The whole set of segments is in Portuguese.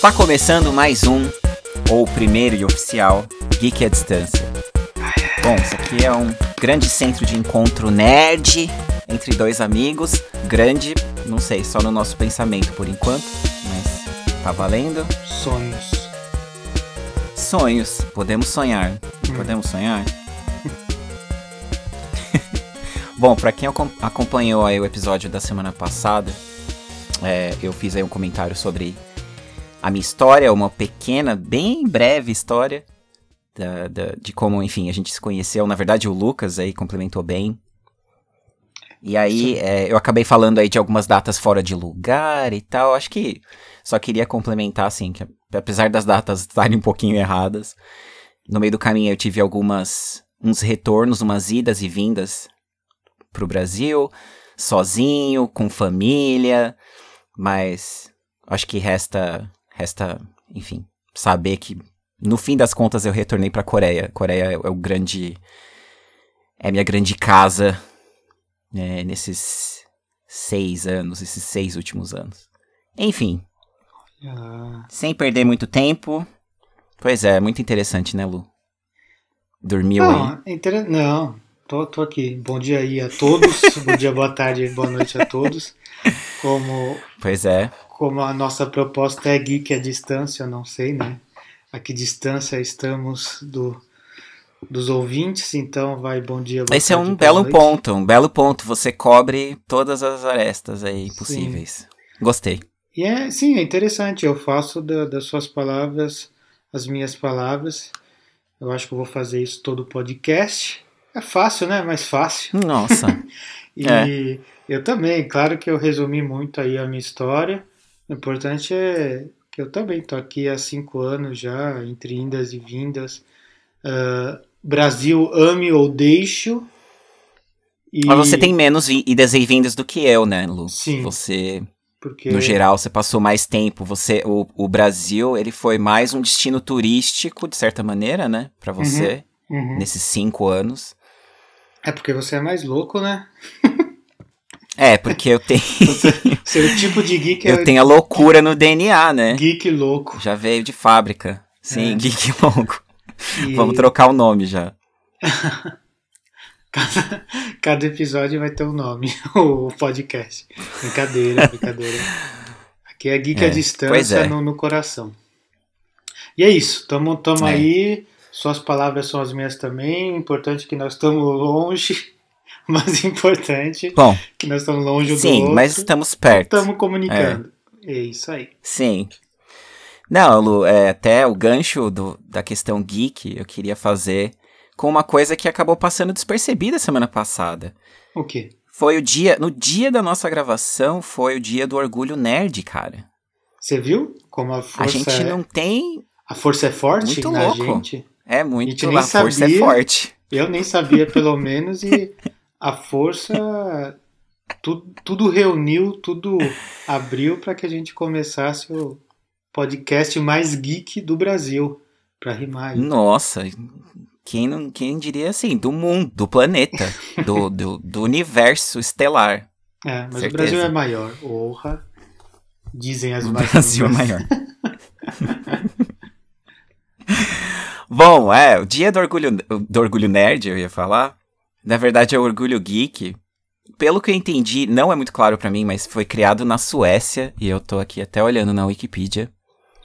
Está começando mais um, ou primeiro e oficial, Geek à Distância. Bom, isso aqui é um grande centro de encontro nerd entre dois amigos. Grande, não sei, só no nosso pensamento por enquanto, mas tá valendo. Sonhos. Sonhos, podemos sonhar. Hum. Podemos sonhar? Bom, pra quem acom- acompanhou aí o episódio da semana passada, é, eu fiz aí um comentário sobre a minha história, uma pequena, bem breve história da- da- de como, enfim, a gente se conheceu. Na verdade, o Lucas aí complementou bem. E aí, é, eu acabei falando aí de algumas datas fora de lugar e tal. Acho que só queria complementar, assim, que apesar das datas estarem um pouquinho erradas, no meio do caminho eu tive algumas, uns retornos, umas idas e vindas pro Brasil, sozinho, com família, mas acho que resta, resta, enfim, saber que no fim das contas eu retornei pra Coreia. Coreia é o grande, é minha grande casa né, nesses seis anos, esses seis últimos anos. Enfim, Ah, sem perder muito tempo. Pois é, muito interessante, né, Lu? Dormiu aí. não, é inter... não tô, tô aqui. Bom dia aí a todos. Bom dia, boa tarde, boa noite a todos. Como, Pois é. Como a nossa proposta é geek à distância, eu não sei, né? A que distância estamos do, dos ouvintes, então vai bom dia, boa Esse é um belo noite. ponto, um belo ponto. Você cobre todas as arestas aí possíveis. Gostei. E é, sim, é interessante. Eu faço da- das suas palavras as minhas palavras. Eu acho que eu vou fazer isso todo o podcast. É fácil, né? Mais fácil. Nossa. E É. eu também, claro que eu resumi muito aí a minha história. O importante é que eu também tô aqui há cinco anos já, entre indas e vindas. Ah, Brasil, ame ou deixo. E- Mas você tem menos idas e vindas do que eu, né, Lu? Sim. Você, porque no geral, você passou mais tempo. Você, o, o Brasil, ele foi mais um destino turístico, de certa maneira, né? Pra você, Uhum. nesses cinco anos. É porque você é mais louco, né? É, porque eu tenho, Seu tipo de geek é eu tenho a loucura no DNA, né? geek louco. Já veio de fábrica. Sim, É. geek louco. E Vamos trocar o nome já. cada, cada episódio vai ter um nome, o podcast. Brincadeira, brincadeira. Aqui é geek É, à distância é. no, no coração. E é isso, tamo, tamo É. aí. Suas palavras são as minhas também. Importante que nós estamos longe, mas importante Bom, que nós estamos longe um do sim, mas estamos perto. Estamos comunicando. É. isso aí. Sim. Não, Lu, é, até o gancho do, da questão geek eu queria fazer com uma coisa que acabou passando despercebida semana passada. O quê? Foi o dia, no dia da nossa gravação, foi o dia do orgulho nerd, cara. Você viu como a A força, gente é, não tem. a força é forte Muito na louco. gente? É A gente muito. A força é forte. Eu nem sabia, pelo menos, e a força tu- tudo reuniu, tudo abriu para que a gente começasse o podcast mais geek do Brasil, para rimar. Nossa, quem, não, quem diria assim, do mundo, do planeta, do, do, do universo estelar. É, mas o certeza. Brasil é maior. Honra. Dizem as O más Brasil é maior. Bom, é, o dia do orgulho, do orgulho nerd, eu ia falar. Na verdade, é o orgulho geek. Pelo que eu entendi, não é muito claro pra mim, mas foi criado na Suécia, e eu tô aqui até olhando na Wikipedia,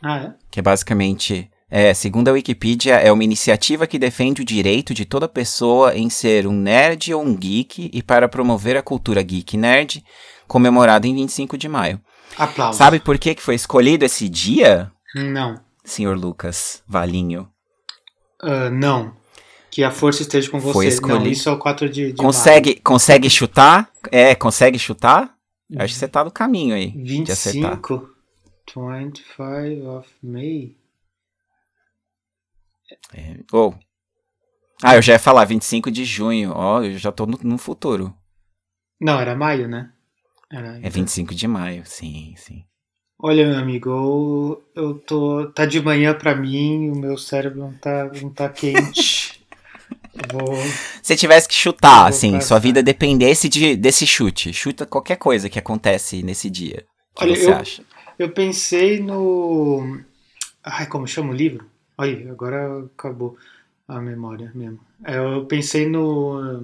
Ah, é? que é basicamente, é, segundo a Wikipedia, é uma iniciativa que defende o direito de toda pessoa em ser um nerd ou um geek e para promover a cultura geek nerd, comemorada em 25 de maio. Aplausos. Sabe por que que foi escolhido esse dia? Não. senhor Lucas Valinho. Ah, não. Que a força esteja com você. Foi Não, escolhido. isso é o 4 de, de Consegue, consegue chutar? É, consegue chutar? Acho que você tá no caminho aí de acertar. 25. 25 of May. É, ou- Ah, eu já ia falar 25 de junho. Ó, eu já tô no, no futuro. Não, era maio, né? Era, É 25 de maio, sim, sim. Olha, meu amigo, eu, eu tô. Tá de manhã pra mim, o meu cérebro não tá, não tá quente. Vou. Se tivesse que chutar, assim, sua vida dependesse de, desse chute. Chuta qualquer coisa que acontece nesse dia. O que você eu- acha? eu pensei no. Ai, como chama o livro? Olha, agora acabou a memória mesmo. É, eu pensei no,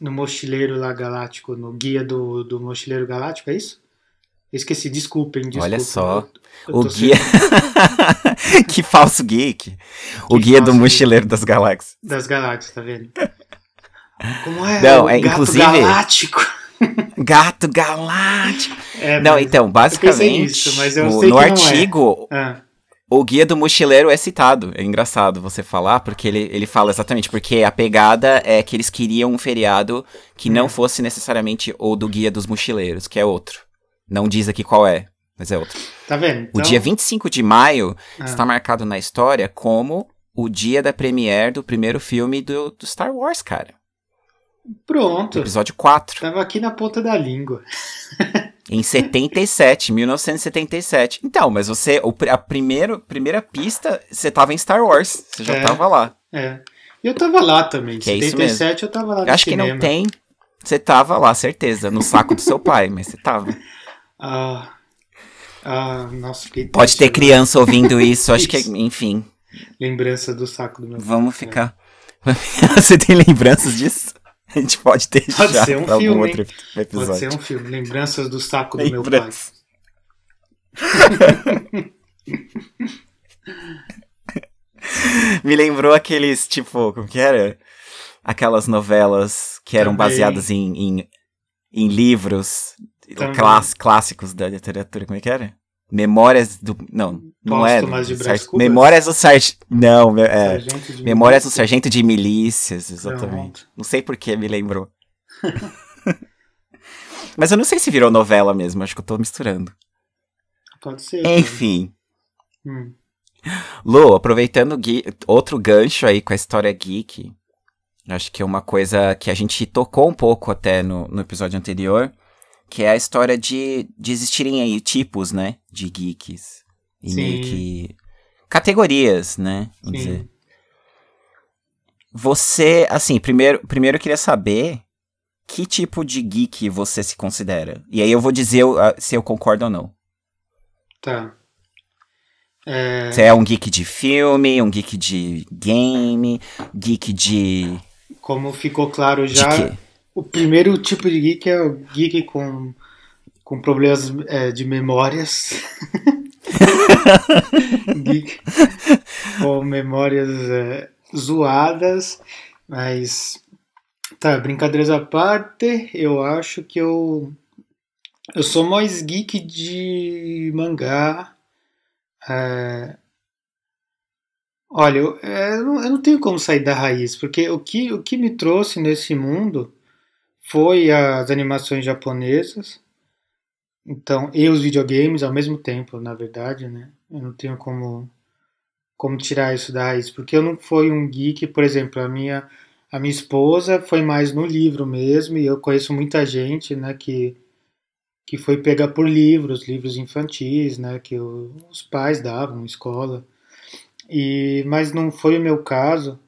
no Mochileiro lá Galáctico, no guia do, do Mochileiro Galáctico, é isso? Esqueci, desculpem, desculpem. Olha só, Eu- eu o guia. que falso geek. O Que guia do Mochileiro das Galáxias. Das galáxias, tá vendo? Como é? Não, o é, gato inclusive- galáctico. Gato Galáctico. É, Não, então, basicamente, nisso, mas eu o- sei no não é. artigo, Ah, o guia do mochileiro é citado. É engraçado você falar, porque ele, ele fala exatamente, porque a pegada é que eles queriam um feriado que não Hum. fosse necessariamente o do guia dos mochileiros, que é outro. Não diz aqui qual é, mas é outro. tá vendo? O Então, dia 25 de maio ah, está marcado na história como o dia da premiere do primeiro filme do, do Star Wars, cara. Pronto. Episódio 4. Tava aqui na ponta da língua. Em 77, 1977. Então, mas você, o, a primeiro, primeira pista, você tava em Star Wars. Você já É. tava lá. É. Eu tava lá também. Que é isso 77 eu tava lá Eu acho que cinema. não tem. Você tava lá, certeza, no saco do seu pai, mas você tava. Ah, ah, nossa, fiquei Pode ter agora. criança ouvindo isso, acho que, Isso. enfim, Lembrança do saco do meu vamos ficar. você tem lembranças disso? A gente pode deixar Pode ser um filme, outro Pode episódio. ser um filme. Lembranças do saco do meu pai. Me lembrou aqueles, tipo, como que era? Aquelas novelas que eram Também. baseadas em, em, em livros. Class, clássicos da literatura, como é que era? Memórias do. Não, não é. De do Brás Sar-? Memórias do Sargento. Não, é. Sargento Memórias do Milícia. Sargento de Milícias, exatamente. Pronto. Não sei por que me lembrou. Mas eu não sei se virou novela mesmo, acho que eu tô misturando. Pode ser. Enfim. Hum. Lu, aproveitando outro gancho aí com a história geek, acho que é uma coisa que a gente tocou um pouco até no, no episódio anterior, que é a história de, de existirem aí tipos, né, de geeks. E Sim. meio que categorias, né, vamos Sim. dizer. Você, assim, primeiro, primeiro eu queria saber que tipo de geek você se considera. E aí eu vou dizer se eu concordo ou não. Tá. É, Você é um geek de filme, um geek de game, geek de. como ficou claro já? O primeiro tipo de geek é o geek com, com problemas é, de memórias. geek com memórias é, zoadas, mas tá, brincadeiras à parte, eu acho que eu eu sou mais geek de mangá. é, Olha, eu, é, eu não- eu não tenho como sair da raiz, porque o que, o que me trouxe nesse mundo foi as animações japonesas, então, e os videogames ao mesmo tempo, na verdade, né? Eu não tenho como, como tirar isso da raiz, porque eu não fui um geek, por exemplo, a minha, a minha esposa foi mais no livro mesmo, e eu conheço muita gente, né, que, que foi pegar por livros, livros infantis, né, que os pais davam escola. E, mas não foi o meu caso.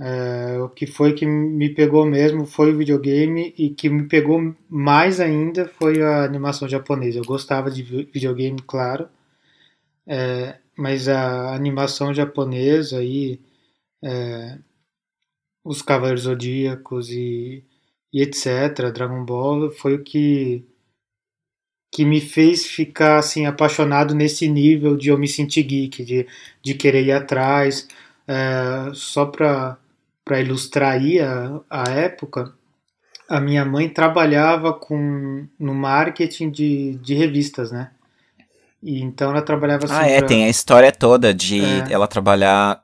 É, o que foi que me pegou mesmo foi o videogame e que me pegou mais ainda foi a animação japonesa. Eu gostava de vi- videogame, claro, é, mas a animação japonesa aí, é, os Cavaleiros Zodíacos e, e etc., Dragon Ball, foi o que que me fez ficar assim apaixonado nesse nível de eu me sentir geek, de, de querer ir atrás. É, só para para ilustrar aí a, a época, a minha mãe trabalhava com no marketing de, de revistas, né? E então ela trabalhava assim. Ah, é, pra- tem a história toda de É. ela trabalhar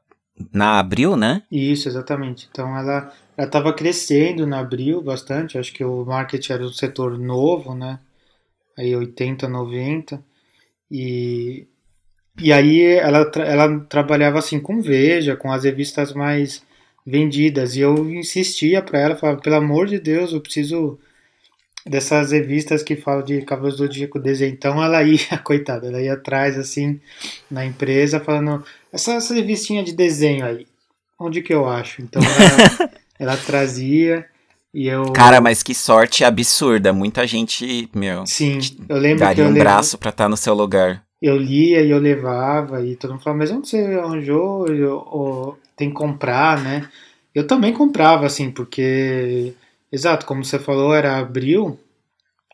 na Abril, né? Isso, exatamente. Então ela ela estava crescendo na Abril bastante. Acho que o marketing era um setor novo, né? Aí 80, 90. E, e aí ela, ela trabalhava assim com Veja, com as revistas mais vendidas. E eu insistia para ela, falava, pelo amor de Deus, eu preciso dessas revistas que falam de Cavaleiros do Zodíaco desenho. Então ela ia, coitada, ela ia atrás assim na empresa falando, essa, essa revistinha de desenho aí, onde que eu acho? Então ela, ela trazia E eu... Cara, mas que sorte absurda. Muita gente, meu. Sim, eu lembro daria que eu um levo- braço pra estar no seu lugar. Eu lia e eu levava, e todo mundo falava, mas onde você arranjou? Eu, ou tem que comprar, né? Eu também comprava, assim, porque, exato, como você falou, era abril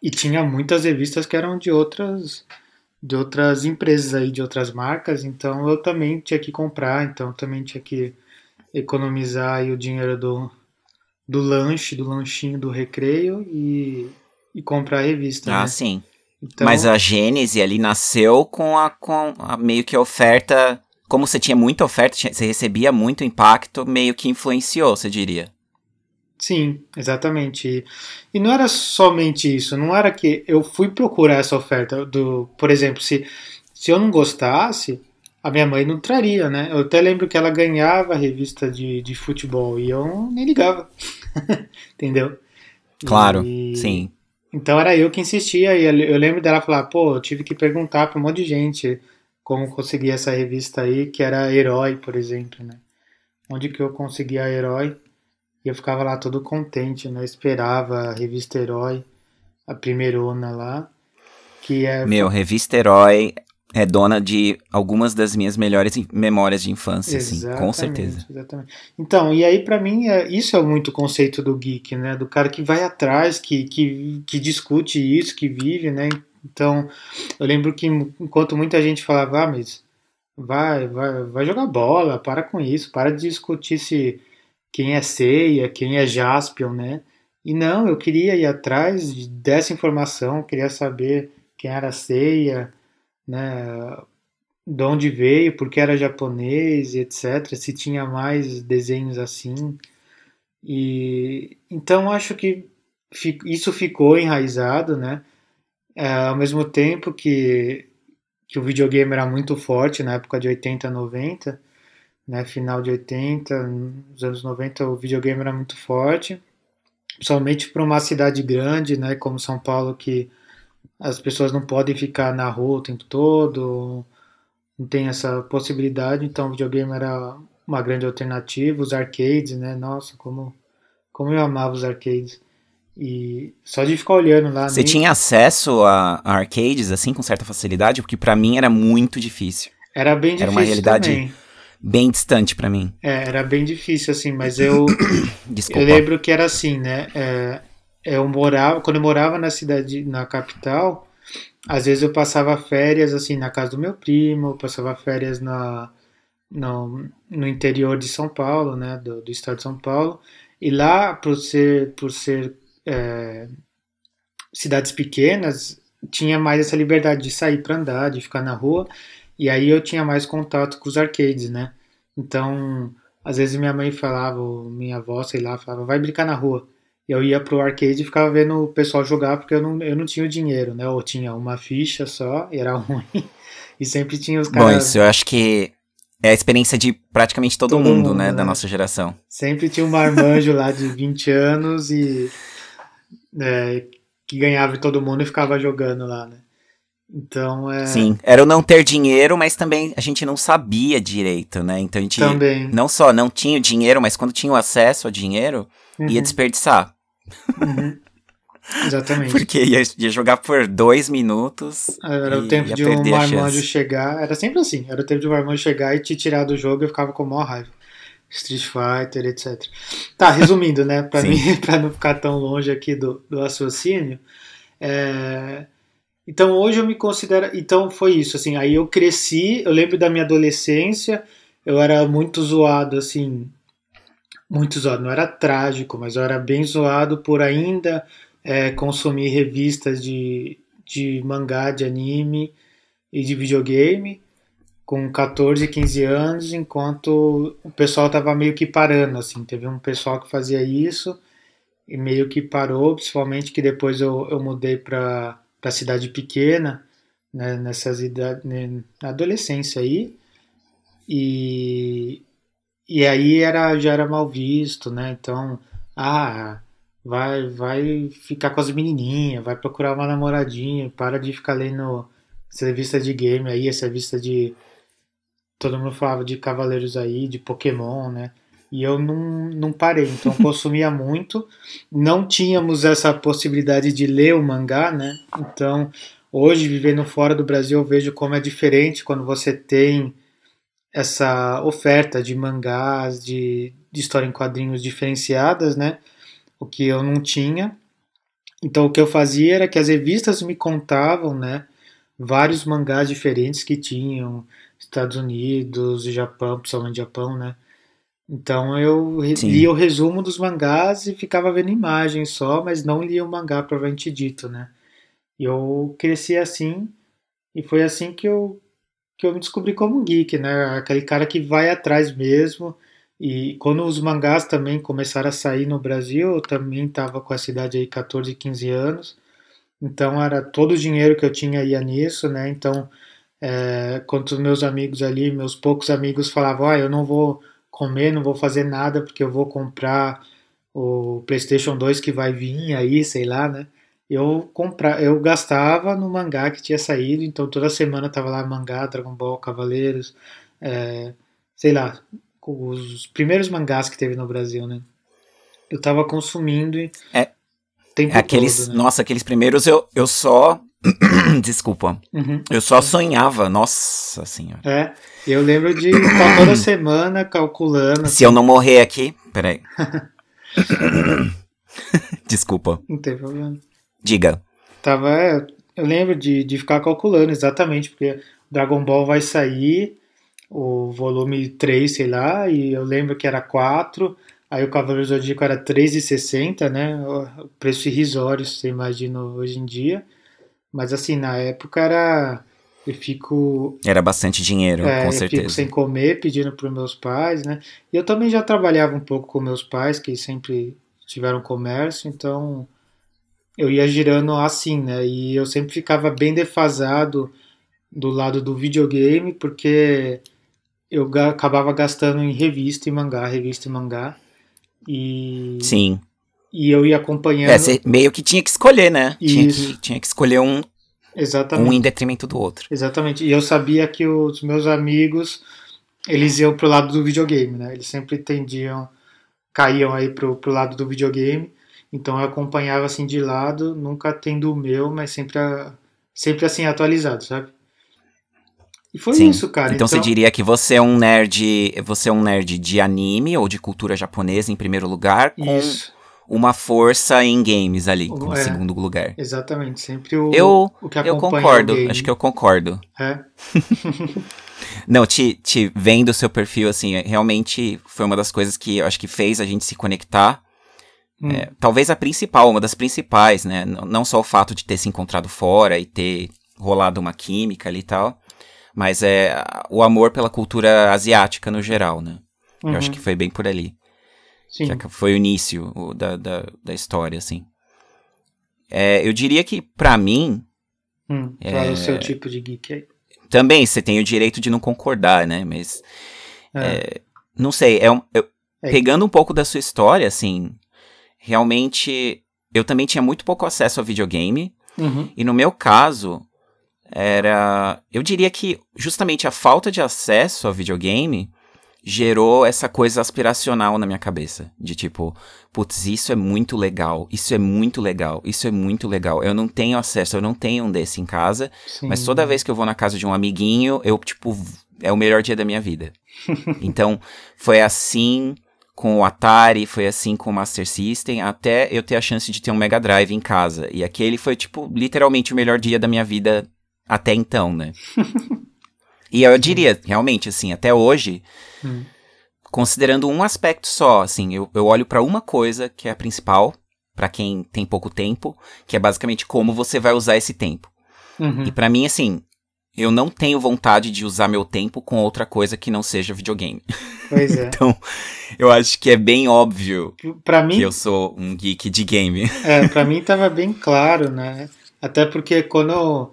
e tinha muitas revistas que eram de outras de outras empresas aí, de outras marcas, então eu também tinha que comprar, então também tinha que economizar aí o dinheiro do, do lanche, do lanchinho do recreio e, e comprar a revista, Ah, né? sim. Então, Mas a Gênese ali nasceu com a, com a meio que a oferta. Como você tinha muita oferta, você recebia muito impacto, meio que influenciou, você diria. Sim, exatamente. E, e não era somente isso, não era que eu fui procurar essa oferta do, por exemplo, se, se eu não gostasse, a minha mãe não traria, né? Eu até lembro que ela ganhava revista de, de futebol e eu nem ligava, entendeu? Claro, E- sim. Então era eu que insistia e eu eu lembro dela falar, pô, eu tive que perguntar para um monte de gente como conseguir essa revista aí, que era Herói, por exemplo, né? Onde que eu conseguia Herói? E eu ficava lá todo contente, né? Esperava a revista Herói, a primeirona lá, que é Meu, Revista Herói é dona de algumas das minhas melhores memórias de infância, assim, com Exatamente, certeza. Exatamente. Então, e aí pra mim, é, isso é muito o conceito do geek, né? Do cara que vai atrás, que, que, que discute isso, que vive, né? Então, eu lembro que enquanto muita gente falava, ah, mas vai, vai, vai jogar bola, para com isso, para de discutir se quem é Ceia, quem é Jaspion, né? E não, eu queria ir atrás de- dessa informação, queria saber quem era Ceia, né? de onde veio, porque era japonês, etc. Se tinha mais desenhos assim. E então acho que isso ficou enraizado, né? É, ao mesmo tempo que, que o videogame era muito forte na época de 80, 90, né? Final de 80, nos anos 90 o videogame era muito forte, principalmente para uma cidade grande, né? Como São Paulo, que as pessoas não podem ficar na rua o tempo todo, não tem essa possibilidade, então o videogame era uma grande alternativa, os arcades, né? Nossa, como, como eu amava os arcades. E só de ficar olhando lá. Você nem- tinha acesso a, a arcades, assim, com certa facilidade? Porque pra mim era muito difícil. Era bem difícil era uma realidade- também. Bem distante pra mim. É, era bem difícil, assim, mas eu, Desculpa. eu lembro que era assim, né? É, eu morava, quando eu morava na cidade, na capital, às vezes eu passava férias, assim, na casa do meu primo, passava férias na, no, no interior de São Paulo, né? Do, do estado de São Paulo. E lá, por ser, por ser é, cidades pequenas, tinha mais essa liberdade de sair para andar, de ficar na rua. E aí eu tinha mais contato com os arcades, né? Então, às vezes minha mãe falava, ou minha avó, sei lá, falava, vai brincar na rua. Eu ia pro arcade e ficava vendo o pessoal jogar, porque eu não, eu não tinha o dinheiro, né? Eu tinha uma ficha só, e era ruim. E sempre tinha os Bom, caras. isso eu acho que é a experiência de praticamente todo, Todo mundo, mundo, né, né? da nossa geração. Sempre tinha um marmanjo lá de 20 anos e é, que ganhava todo mundo e ficava jogando lá, né? Então é. Sim, era o não ter dinheiro, mas também a gente não sabia direito, né? Então a gente Também. não só não tinha o dinheiro, mas quando tinha o acesso ao dinheiro, ia Uhum, desperdiçar. Uhum. Exatamente. Porque ia, ia jogar por dois minutos. Era o tempo de um marmanjo chegar. Era sempre assim. Era o tempo de um marmanjo chegar e te tirar do jogo e eu ficava com maior raiva. Street Fighter, etc. Tá, resumindo, né? Pra, Sim. mim, pra não ficar tão longe aqui do, do raciocínio. é, Então hoje eu me considero. Então foi isso, assim. Aí eu cresci, eu lembro da minha adolescência, eu era muito zoado, assim. Muito zoado, não era trágico, mas eu era bem zoado por ainda é, consumir revistas de, de mangá, de anime e de videogame com 14, 15 anos, enquanto o pessoal tava meio que parando, assim, teve um pessoal que fazia isso e meio que parou, principalmente que depois eu, eu mudei para para cidade pequena, né, nessas idades, né, na adolescência aí, e, e aí era, já era mal visto, né, então, ah, vai, vai ficar com as menininhas, vai procurar uma namoradinha, para de ficar lendo essa revista de game aí, essa revista de. Todo mundo falava de Cavaleiros aí, de Pokémon, né? E eu não, não parei, então consumia muito. Não tínhamos essa possibilidade de ler o mangá, né? Então, hoje, vivendo fora do Brasil, eu vejo como é diferente quando você tem essa oferta de mangás, de, de história em quadrinhos diferenciadas, né? O que eu não tinha. Então, o que eu fazia era que as revistas me contavam, né? Vários mangás diferentes que tinham, Estados Unidos, Japão, principalmente Japão, né? Então eu Sim. lia o resumo dos mangás e ficava vendo imagens só, mas não lia o mangá provavelmente dito, né? E eu cresci assim e foi assim que eu que eu me descobri como geek, né? Aquele cara que vai atrás mesmo. E quando os mangás também começaram a sair no Brasil, eu também estava com essa idade aí, 14, 15 anos. Então era todo o dinheiro que eu tinha ia nisso, né? Então, é, quando os meus amigos ali, meus poucos amigos falavam, ah, eu não vou comer, não vou fazer nada porque eu vou comprar o PlayStation 2 que vai vir aí, sei lá, né? Eu comprar, eu gastava no mangá que tinha saído, então toda semana tava lá mangá, Dragon Ball, Cavaleiros, é, sei lá, os primeiros mangás que teve no Brasil, né? Eu tava consumindo e é, tempo aqueles, todo, né? Nossa, aqueles primeiros eu, eu só Desculpa. Uhum. Eu só sonhava, nossa senhora. É, eu lembro de estar toda semana calculando. Se assim. eu não morrer aqui. Peraí. Desculpa. Não tem problema. Diga. Tava, eu lembro de, de ficar calculando exatamente, porque Dragon Ball vai sair, o volume 3, sei lá, e eu lembro que era 4, aí o Cavaleiro Zodíaco era 3,60, né? O preço irrisório, você imagina hoje em dia. Mas assim, na época era. Eu fico. Era bastante dinheiro, é, com certeza. Eu fico sem comer, pedindo para meus pais, né? E eu também já trabalhava um pouco com meus pais, que sempre tiveram comércio, então eu ia girando assim, né? E eu sempre ficava bem defasado do lado do videogame, porque eu acabava gastando em revista e mangá, revista e mangá. E. Sim. E eu ia acompanhando. É, meio que tinha que escolher, né? Tinha que, tinha que escolher um, Exatamente. um em detrimento do outro. Exatamente. E eu sabia que os meus amigos, eles iam pro lado do videogame, né? Eles sempre tendiam, caíam aí pro, pro lado do videogame. Então eu acompanhava assim de lado, nunca tendo o meu, mas sempre, a, sempre assim atualizado, sabe? E foi Sim. isso, cara. Então, então, você diria que você é um nerd, você é um nerd de anime ou de cultura japonesa em primeiro lugar, com isso uma força em games ali, como é, segundo lugar. Exatamente, sempre o, eu, o que Eu concordo, acho que eu concordo. É? Não, te, te vendo o seu perfil, assim, é, realmente foi uma das coisas que eu acho que fez a gente se conectar. Hum. É, talvez a principal, uma das principais, né? Não só o fato de ter se encontrado fora e ter rolado uma química ali e tal, mas é o amor pela cultura asiática no geral, né? Uhum. Eu acho uhum. que foi bem por ali. Sim. Que foi o início da, da, da história, assim. É, eu diria que, para mim. Hum, qual é, o seu tipo de geek aí? Também, você tem o direito de não concordar, né? Mas. É. É, não sei, é, um, eu, é. pegando um pouco da sua história, assim. Realmente. Eu também tinha muito pouco acesso ao videogame. Uhum. E no meu caso, era. Eu diria que justamente a falta de acesso ao videogame gerou essa coisa aspiracional na minha cabeça. De tipo, putz, isso é muito legal, isso é muito legal, isso é muito legal. Eu não tenho acesso, eu não tenho um desse em casa, Sim. mas toda vez que eu vou na casa de um amiguinho, eu, tipo, é o melhor dia da minha vida. então, foi assim com o Atari, foi assim com o Master System, até eu ter a chance de ter um Mega Drive em casa. E aquele foi, tipo, literalmente o melhor dia da minha vida até então, né? E eu diria, realmente, assim, até hoje, hum. considerando um aspecto só, assim, eu, eu olho para uma coisa que é a principal, para quem tem pouco tempo, que é basicamente como você vai usar esse tempo. Uhum. E para mim, assim, eu não tenho vontade de usar meu tempo com outra coisa que não seja videogame. Pois é. então, eu acho que é bem óbvio pra mim, que eu sou um geek de game. É, pra mim tava bem claro, né? Até porque quando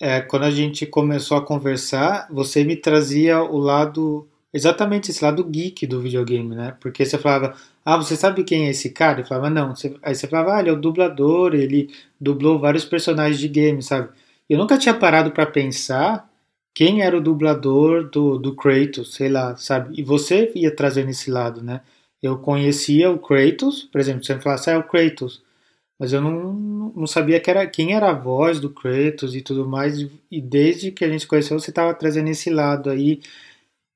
é, quando a gente começou a conversar, você me trazia o lado, exatamente esse lado geek do videogame, né? Porque você falava, ah, você sabe quem é esse cara? Eu falava, não. Aí você falava, ah, ele é o dublador, ele dublou vários personagens de game, sabe? Eu nunca tinha parado para pensar quem era o dublador do, do Kratos, sei lá, sabe? E você ia trazendo esse lado, né? Eu conhecia o Kratos, por exemplo, você me falasse, ah, é o Kratos, mas eu não, não sabia que era, quem era a voz do Kratos e tudo mais, e desde que a gente conheceu, você estava trazendo esse lado aí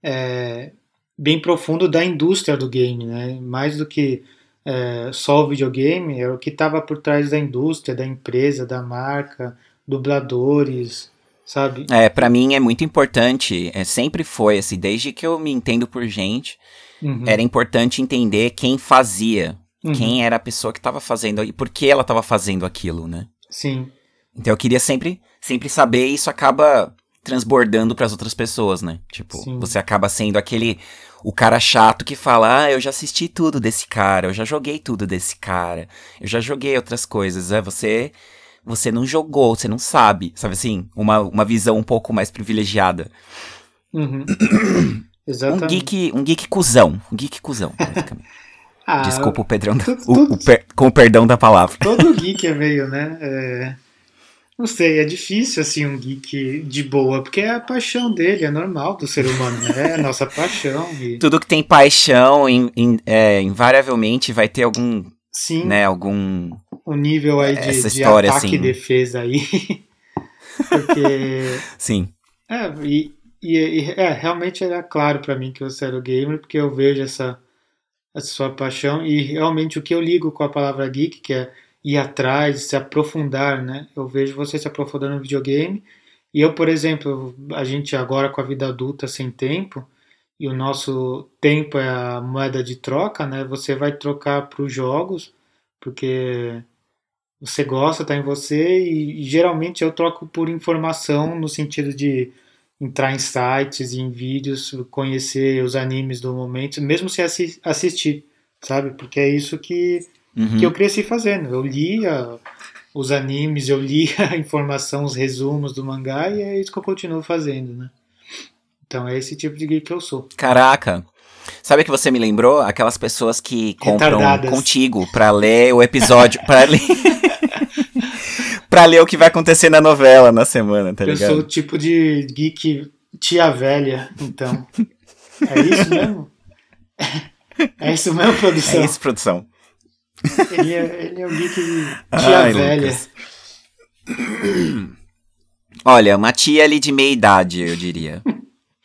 é, bem profundo da indústria do game, né? Mais do que é, só o videogame, é o que estava por trás da indústria, da empresa, da marca, dubladores, sabe? É, para mim é muito importante, é, sempre foi assim, desde que eu me entendo por gente, uhum. era importante entender quem fazia, uhum. quem era a pessoa que estava fazendo e por que ela estava fazendo aquilo, né? Sim. Então eu queria sempre, sempre saber e isso acaba transbordando para as outras pessoas, né? Tipo, Sim. você acaba sendo aquele o cara chato que fala: "Ah, eu já assisti tudo desse cara, eu já joguei tudo desse cara, eu já joguei outras coisas". É você você não jogou, você não sabe, sabe assim? Uma, uma visão um pouco mais privilegiada. Uhum. Exatamente. Um geek, um geek cuzão, um geek cuzão, basicamente. ah, Desculpa o Pedrão, o, o per, com o perdão da palavra. Todo geek é meio, né? É, não sei, é difícil assim um geek de boa, porque é a paixão dele, é normal do ser humano, né? É a nossa paixão. E... Tudo que tem paixão, in, in, é, invariavelmente vai ter algum Sim. Né, algum. O nível aí de, de história, ataque assim. e defesa aí. Porque. Sim. É, e, e, é, realmente era claro para mim que você era o gamer, porque eu vejo essa, essa sua paixão e realmente o que eu ligo com a palavra geek, que é ir atrás, se aprofundar, né? Eu vejo você se aprofundando no videogame. E eu, por exemplo, a gente agora com a vida adulta sem tempo, e o nosso tempo é a moeda de troca, né? Você vai trocar para os jogos, porque você gosta, tá em você, e, e, geralmente eu troco por informação no sentido de entrar em sites, em vídeos, conhecer os animes do momento, mesmo sem assi assistir, sabe? Porque é isso que, uhum. que eu cresci fazendo. Eu lia os animes, eu lia a informação, os resumos do mangá, e é isso que eu continuo fazendo, né? Então é esse tipo de geek que eu sou. Caraca. Sabe que você me lembrou? Aquelas pessoas que compram Retardadas. contigo pra ler o episódio. pra ler. pra ler o que vai acontecer na novela na semana, tá ligado? Eu sou o tipo de geek tia velha, então. É isso mesmo? É isso mesmo, produção? É isso, produção. Ele é, ele é o geek tia Ai, velha. Lucas. Olha, uma tia ali de meia idade, eu diria.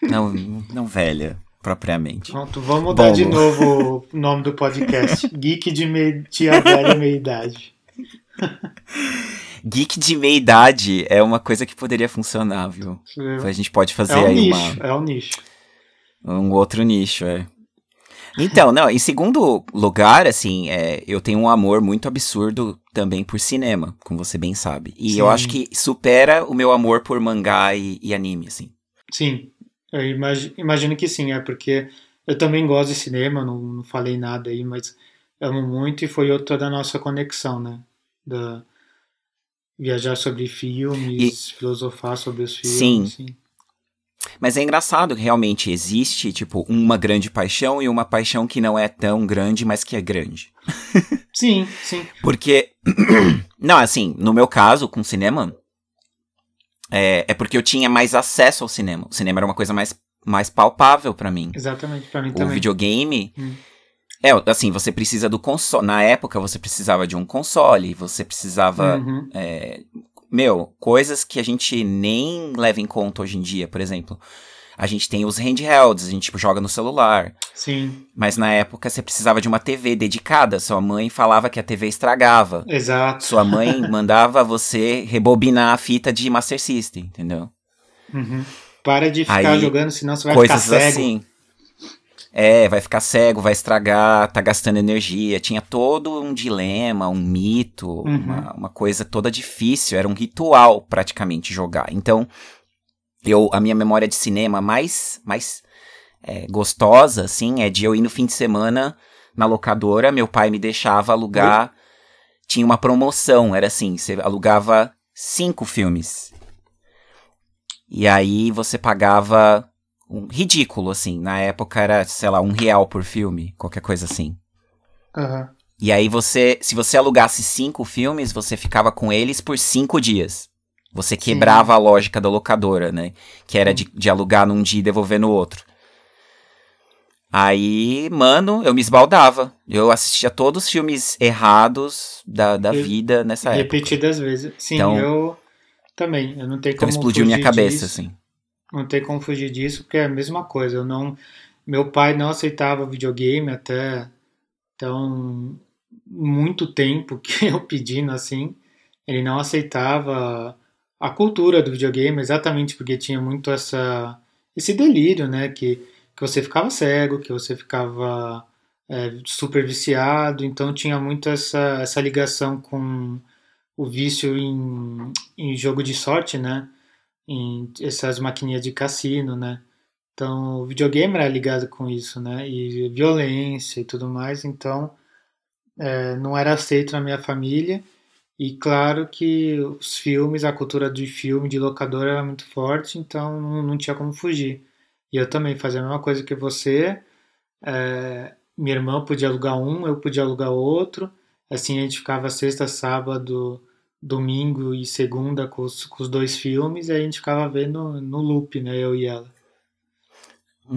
Não, não velha, propriamente. Pronto, vamos mudar Bom, de novo o nome do podcast. Geek de meia, tia velha meia idade. Geek de meia idade é uma coisa que poderia funcionar, viu? A gente pode fazer é um aí nicho, uma... É um nicho. Um outro nicho, é. Então, não, em segundo lugar, assim, é, eu tenho um amor muito absurdo também por cinema, como você bem sabe. E Sim. eu acho que supera o meu amor por mangá e, e anime, assim. Sim, eu imagino, imagino que sim, é porque eu também gosto de cinema, não, não falei nada aí, mas amo muito e foi outra da nossa conexão, né? Da, viajar sobre filmes, e, filosofar sobre os filmes. Sim. Assim. Mas é engraçado que realmente existe, tipo, uma grande paixão e uma paixão que não é tão grande, mas que é grande. sim, sim. Porque, não, assim, no meu caso, com cinema, é, é porque eu tinha mais acesso ao cinema. O cinema era uma coisa mais, mais palpável para mim. Exatamente, pra mim o também. O videogame. Hum. É, assim, você precisa do console. Na época, você precisava de um console, você precisava. Uhum. É, meu, coisas que a gente nem leva em conta hoje em dia, por exemplo. A gente tem os handhelds, a gente tipo, joga no celular. Sim. Mas na época você precisava de uma TV dedicada. Sua mãe falava que a TV estragava. Exato. Sua mãe mandava você rebobinar a fita de Master System, entendeu? Uhum. Para de ficar Aí, jogando, senão você vai ficar cego. Assim, é, vai ficar cego, vai estragar, tá gastando energia. Tinha todo um dilema, um mito, uhum. uma, uma coisa toda difícil. Era um ritual praticamente jogar. Então, eu a minha memória de cinema mais mais é, gostosa assim é de eu ir no fim de semana na locadora meu pai me deixava alugar tinha uma promoção era assim você alugava cinco filmes. E aí você pagava um ridículo assim na época era sei lá um real por filme qualquer coisa assim. Uhum. e aí você se você alugasse cinco filmes você ficava com eles por cinco dias Você quebrava Sim. a lógica da locadora, né? Que era de, de alugar num dia e devolver no outro. Aí, mano, eu me esbaldava. Eu assistia todos os filmes errados da, da vida nessa época. Repetidas vezes. Sim, então, eu também. Eu não tenho então como. Explodiu minha cabeça, disso. assim. Não tem como fugir disso, porque é a mesma coisa. Eu não. Meu pai não aceitava videogame até então muito tempo que eu pedindo assim. Ele não aceitava a cultura do videogame, exatamente porque tinha muito essa esse delírio, né? Que que você ficava cego, que você ficava é, super viciado, então tinha muito essa, essa ligação com o vício em, em jogo de sorte, né? Em essas maquininhas de cassino, né? Então, o videogame era ligado com isso, né? E violência e tudo mais, então é, não era aceito na minha família. E claro que os filmes, a cultura de filme, de locadora era muito forte, então não, tinha como fugir. E eu também fazia a mesma coisa que você. É, minha irmã podia alugar um, eu podia alugar outro. Assim a gente ficava sexta, sábado, domingo e segunda com os, com os dois filmes e a gente ficava vendo no loop, né, eu e ela.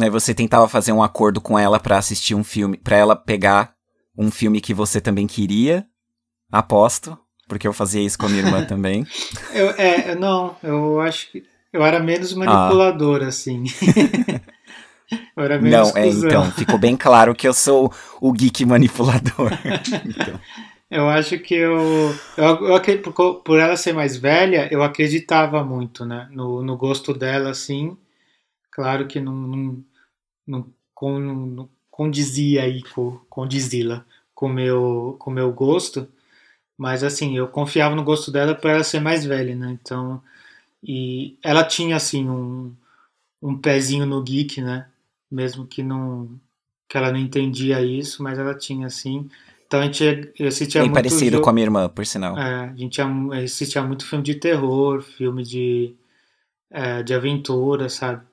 Aí você tentava fazer um acordo com ela para assistir um filme, para ela pegar um filme que você também queria, aposto, porque eu fazia isso com a minha irmã também. eu, é, não, eu acho que eu era menos manipulador, ah. assim. eu era menos Não, é, então, ficou bem claro que eu sou o geek manipulador. então. Eu acho que eu, eu, eu, por, por ela ser mais velha, eu acreditava muito, né, no, no gosto dela, assim. Claro que não, não, não, com, não condizia aí com, condizila com meu com meu gosto, mas assim, eu confiava no gosto dela por ela ser mais velha, né? Então, e ela tinha assim um, um pezinho no geek, né? Mesmo que não que ela não entendia isso, mas ela tinha assim. Então a gente assistia Bem muito parecido jogo, com a minha irmã, por sinal. É, a gente assistia muito filme de terror, filme de é, de aventura, sabe?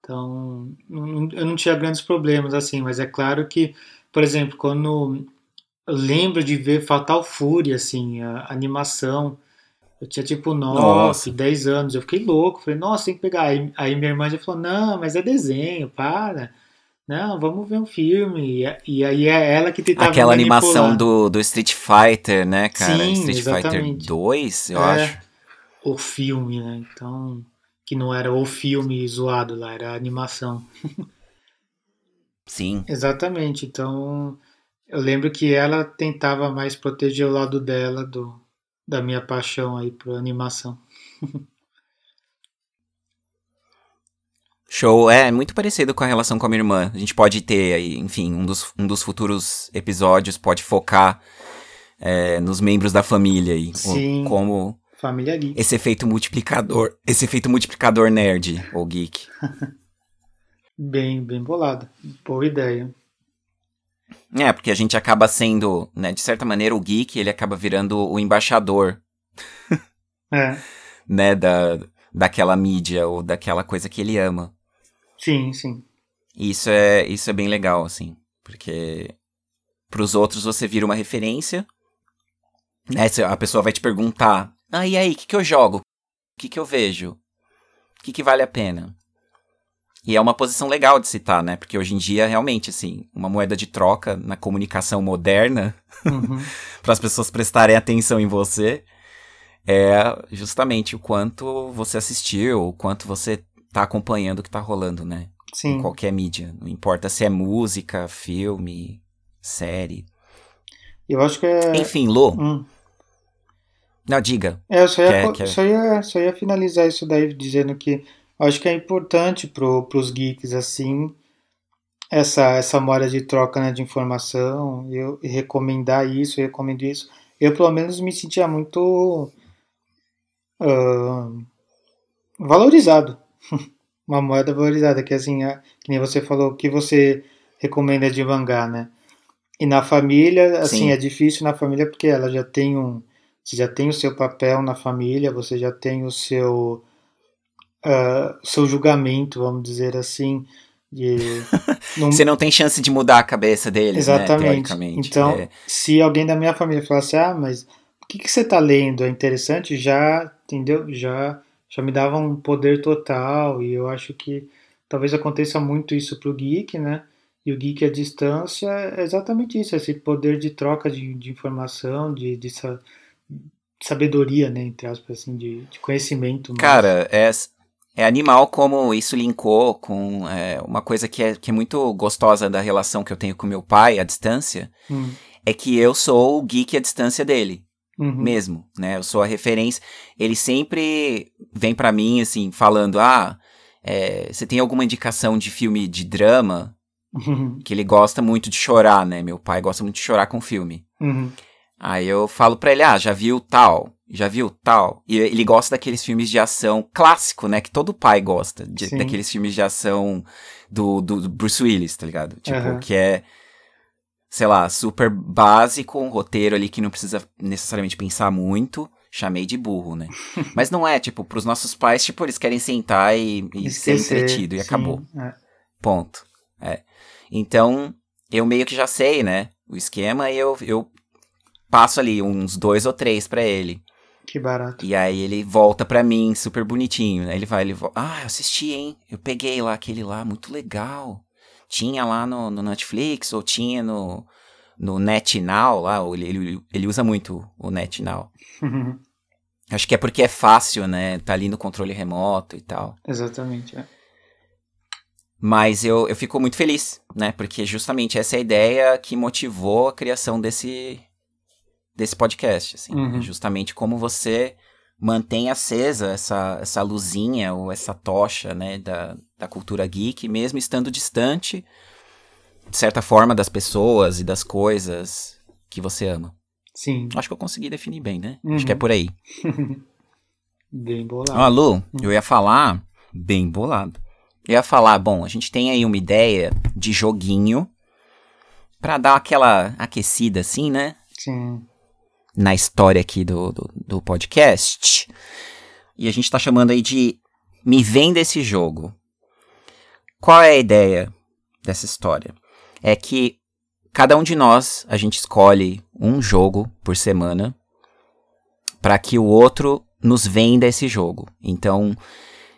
Então eu não tinha grandes problemas assim, mas é claro que, por exemplo, quando lembro de ver Fatal Fury, assim, a animação eu tinha tipo 9, 10 anos. Eu fiquei louco. Falei, nossa, tem que pegar. Aí, aí minha irmã já falou: não, mas é desenho, para. Não, vamos ver um filme. E, e aí é ela que tentava Aquela animação do, do Street Fighter, né, cara? Sim, Street exatamente. Fighter 2, eu é, acho. O filme, né? Então, que não era o filme zoado lá, era a animação. Sim. Exatamente. Então, eu lembro que ela tentava mais proteger o lado dela do, da minha paixão aí por animação. Show, é muito parecido com a relação com a minha irmã. A gente pode ter aí, enfim, um dos, um dos futuros episódios pode focar é, nos membros da família aí. Sim. Como família geek. esse efeito multiplicador, esse efeito multiplicador nerd ou geek. bem, bem bolado. Boa ideia. É, porque a gente acaba sendo, né, de certa maneira, o geek, ele acaba virando o embaixador. é. Né, da, daquela mídia ou daquela coisa que ele ama. Sim, sim. Isso é, isso é bem legal, assim, porque pros outros você vira uma referência, né, a pessoa vai te perguntar, ah, e aí, o que, que eu jogo? O que, que eu vejo? O que, que vale a pena? E é uma posição legal de citar, né? Porque hoje em dia, realmente, assim, uma moeda de troca na comunicação moderna, uhum. para as pessoas prestarem atenção em você, é justamente o quanto você assistiu, o quanto você tá acompanhando o que tá rolando, né? Sim. Em qualquer mídia. Não importa se é música, filme, série. Eu acho que é. Enfim, Lô. Hum. Não, diga. É, eu só ia, quer, quer... Só, ia, só ia finalizar isso daí dizendo que Acho que é importante para os geeks assim essa essa moda de troca né, de informação. Eu recomendar isso, eu recomendo isso. Eu pelo menos me sentia muito uh, valorizado, uma moeda valorizada que assim, é, que nem você falou, que você recomenda de mangá, né? E na família, assim, Sim. é difícil na família porque ela já tem um, você já tem o seu papel na família, você já tem o seu uh, seu julgamento, vamos dizer assim. De, Você não tem chance de mudar a cabeça deles, né, Exatamente. Né, então, é. se alguém da minha família falasse, ah, mas o que, que você está lendo é interessante, já, entendeu? Já, já me dava um poder total e eu acho que talvez aconteça muito isso para o geek, né? E o geek à distância é exatamente isso, esse poder de troca de, de informação, de, de sa, sabedoria, né, entre aspas, assim, de, de conhecimento. Cara, é, é animal como isso linkou com é, uma coisa que é, que é muito gostosa da relação que eu tenho com meu pai à distância, hum. é que eu sou o geek à distância dele. Uhum. Mesmo, né? Eu sou a referência. Ele sempre vem para mim, assim, falando: Ah, é, você tem alguma indicação de filme de drama? Uhum. Que ele gosta muito de chorar, né? Meu pai gosta muito de chorar com filme. Uhum. Aí eu falo pra ele, ah, já viu tal, já viu tal. E ele gosta daqueles filmes de ação clássico, né? Que todo pai gosta, de, daqueles filmes de ação do, do, Bruce Willis, tá ligado? Tipo, uhum. que é, sei lá, super básico, um roteiro ali que não precisa necessariamente pensar muito. Chamei de burro, né? Mas não é, tipo, pros nossos pais, tipo, eles querem sentar e, e ser entretido e sim, acabou. É. Ponto. É. Então, eu meio que já sei, né? O esquema e eu, eu passo ali uns dois ou três para ele. Que barato. E aí ele volta pra mim, super bonitinho. Né? Ele vai, ele volta. Ah, eu assisti, hein? Eu peguei lá aquele lá, muito legal. Tinha lá no, no Netflix, ou tinha no, no NetNow lá. Ele, ele, ele usa muito o NetNow. Acho que é porque é fácil, né? Tá ali no controle remoto e tal. Exatamente, é. Mas eu, eu fico muito feliz, né? Porque justamente essa é a ideia que motivou a criação desse, desse podcast, assim. Uhum. Justamente como você mantém acesa essa, essa luzinha ou essa tocha, né, da, da cultura geek, mesmo estando distante, de certa forma, das pessoas e das coisas que você ama. Sim. Acho que eu consegui definir bem, né? Uhum. Acho que é por aí. bem bolado. Ó, Lu, uhum. eu ia falar, bem bolado. Eu ia falar, bom, a gente tem aí uma ideia de joguinho para dar aquela aquecida assim, né? Sim. Na história aqui do, do, do podcast. E a gente tá chamando aí de Me Venda esse jogo. Qual é a ideia dessa história? É que cada um de nós, a gente escolhe um jogo por semana para que o outro nos venda esse jogo. Então,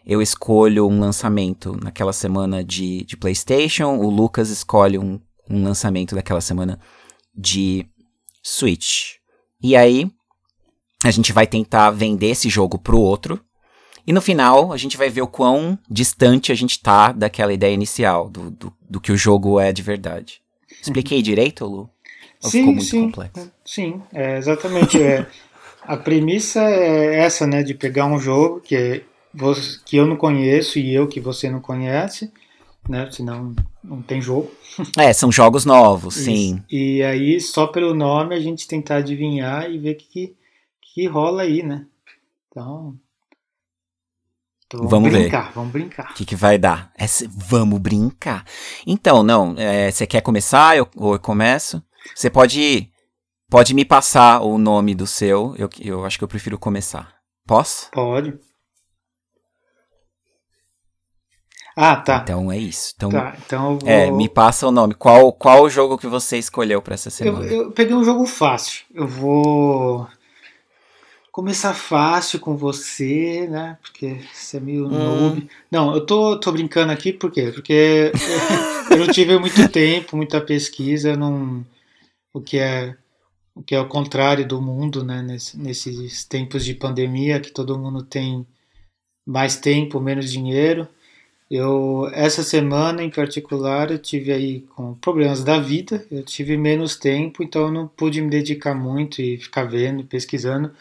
eu escolho um lançamento naquela semana de, de PlayStation, o Lucas escolhe um, um lançamento daquela semana de Switch. E aí, a gente vai tentar vender esse jogo pro outro. E no final, a gente vai ver o quão distante a gente tá daquela ideia inicial, do, do, do que o jogo é de verdade. Expliquei direito, Lu? Ou sim, ficou muito sim, complexo? Sim, é, exatamente. é, a premissa é essa, né, de pegar um jogo que é que eu não conheço e eu que você não conhece, né? Senão não tem jogo. É, são jogos novos, sim. E aí, só pelo nome, a gente tentar adivinhar e ver o que, que rola aí, né? Então. então vamos, vamos, brincar, ver. vamos brincar. O que, que vai dar? É, vamos brincar. Então, não, é, você quer começar eu, ou eu começo? Você pode, pode me passar o nome do seu, eu, eu acho que eu prefiro começar. Posso? Pode. Ah, tá. Então é isso. Então, tá, então vou... é, me passa o nome. Qual, qual o jogo que você escolheu para essa semana? Eu, eu, peguei um jogo fácil. Eu vou começar fácil com você, né? Porque você é meio hum. noob. Não, eu tô, tô brincando aqui por quê? Porque eu não tive muito tempo, muita pesquisa, não, o que é o que é o contrário do mundo, né? Nesse, nesses tempos de pandemia, que todo mundo tem mais tempo, menos dinheiro. Eu essa semana em particular eu tive aí com problemas da vida, eu tive menos tempo, então eu não pude me dedicar muito e ficar vendo, pesquisando.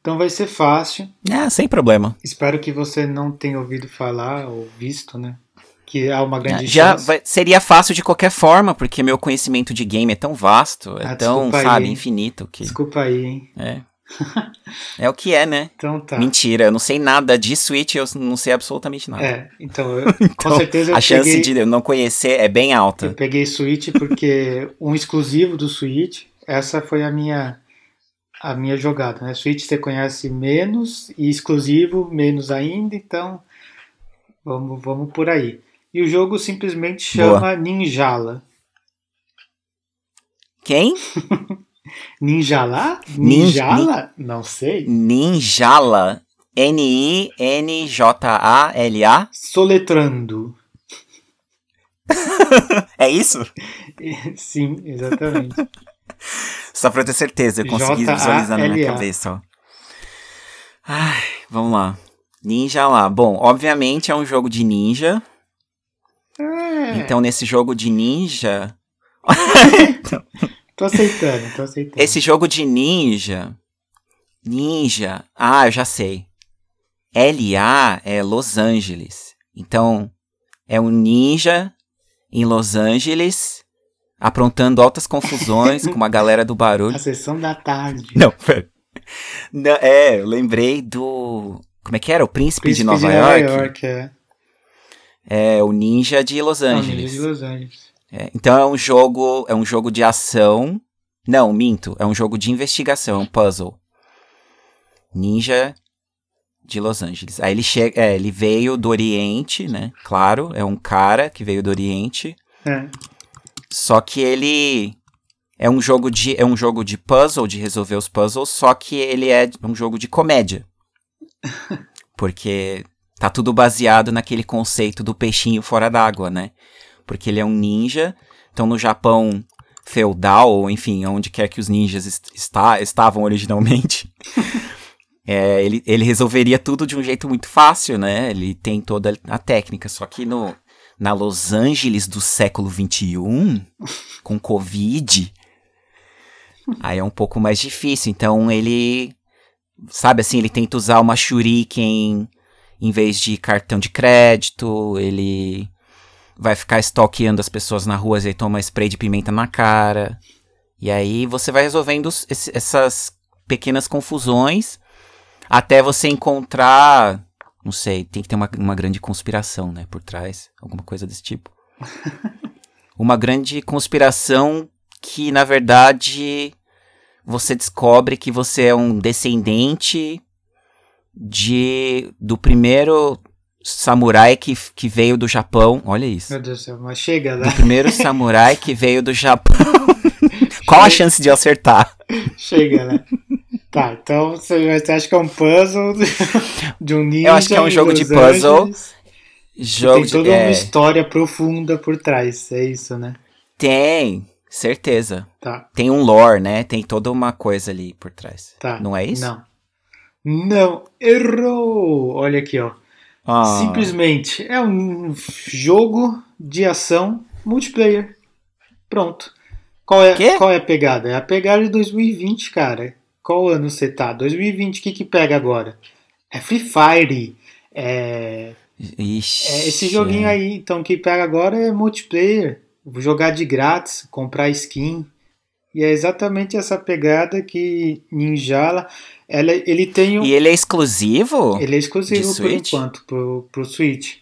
Então vai ser fácil. É, sem problema. Espero que você não tenha ouvido falar ou visto, né? Que há uma grande Já chance. Vai, seria fácil de qualquer forma, porque meu conhecimento de game é tão vasto, é ah, tão, sabe, aí, infinito que. Desculpa aí, hein? É. é o que é, né? Então tá. Mentira, eu não sei nada de Switch, eu não sei absolutamente nada. É, então, eu, então com certeza eu A chance peguei, de eu não conhecer é bem alta. Eu peguei Switch porque um exclusivo do Switch, essa foi a minha a minha jogada, né? Switch você conhece menos e exclusivo menos ainda, então vamos, vamos por aí. E o jogo simplesmente chama Boa. Ninjala. Quem? Ninjala? Ninjala? Não sei. Ninjala. N-I-N-J-A-L-A. Soletrando. é isso? Sim, exatamente. Só pra eu ter certeza, eu consegui visualizar na minha cabeça, ó. Ai, vamos lá. Ninja lá. Bom, obviamente é um jogo de ninja. É. Então, nesse jogo de ninja. tô aceitando, tô aceitando. Esse jogo de ninja. Ninja. Ah, eu já sei. LA é Los Angeles. Então, é um ninja em Los Angeles aprontando altas confusões com uma galera do barulho. A sessão da tarde. Não, pera. Não, é, eu lembrei do. Como é que era? O Príncipe, Príncipe de Nova, de Nova York. York é. é. o Ninja de Los Angeles. Não, Ninja de Los Angeles. É, então é um jogo, é um jogo de ação. Não, minto, é um jogo de investigação, um puzzle. Ninja de Los Angeles. Aí ele chega, é, ele veio do Oriente, né? Claro, é um cara que veio do Oriente. É. Só que ele é um jogo de é um jogo de puzzle, de resolver os puzzles, só que ele é um jogo de comédia. Porque tá tudo baseado naquele conceito do peixinho fora d'água, né? Porque ele é um ninja. Então no Japão feudal, ou enfim, onde quer que os ninjas est está, estavam originalmente, é, ele, ele resolveria tudo de um jeito muito fácil, né? Ele tem toda a técnica. Só que no, na Los Angeles do século XXI, com Covid, aí é um pouco mais difícil. Então ele, sabe assim, ele tenta usar uma shuriken em vez de cartão de crédito, ele vai ficar stalkeando as pessoas na rua e toma spray de pimenta na cara. E aí você vai resolvendo essas pequenas confusões até você encontrar. Não sei, tem que ter uma, uma grande conspiração, né? Por trás. Alguma coisa desse tipo. uma grande conspiração que, na verdade, você descobre que você é um descendente de do primeiro samurai que, que veio do Japão. Olha isso. Meu Deus do céu, mas chega lá. Do primeiro samurai que veio do Japão. Qual a chance de acertar? Chega, né? Tá, então você acha que é um puzzle de um ninja. Eu acho que é um jogo de puzzle. Jogo tem toda de, é... uma história profunda por trás, é isso, né? Tem, certeza. Tá. Tem um lore, né? Tem toda uma coisa ali por trás. Tá. Não é isso? Não. Não, errou! Olha aqui, ó. Ah. Simplesmente é um jogo de ação multiplayer. Pronto. Qual é, qual é a pegada? É a pegada de 2020, cara. Qual ano você tá? 2020, o que que pega agora? É Free Fire. É, Ixi, é esse joguinho aí, então, que pega agora é multiplayer. Vou jogar de grátis, comprar skin. E é exatamente essa pegada que Ninjala. Ela, ele tem um, E ele é exclusivo? Ele é exclusivo por enquanto, pro, pro Switch.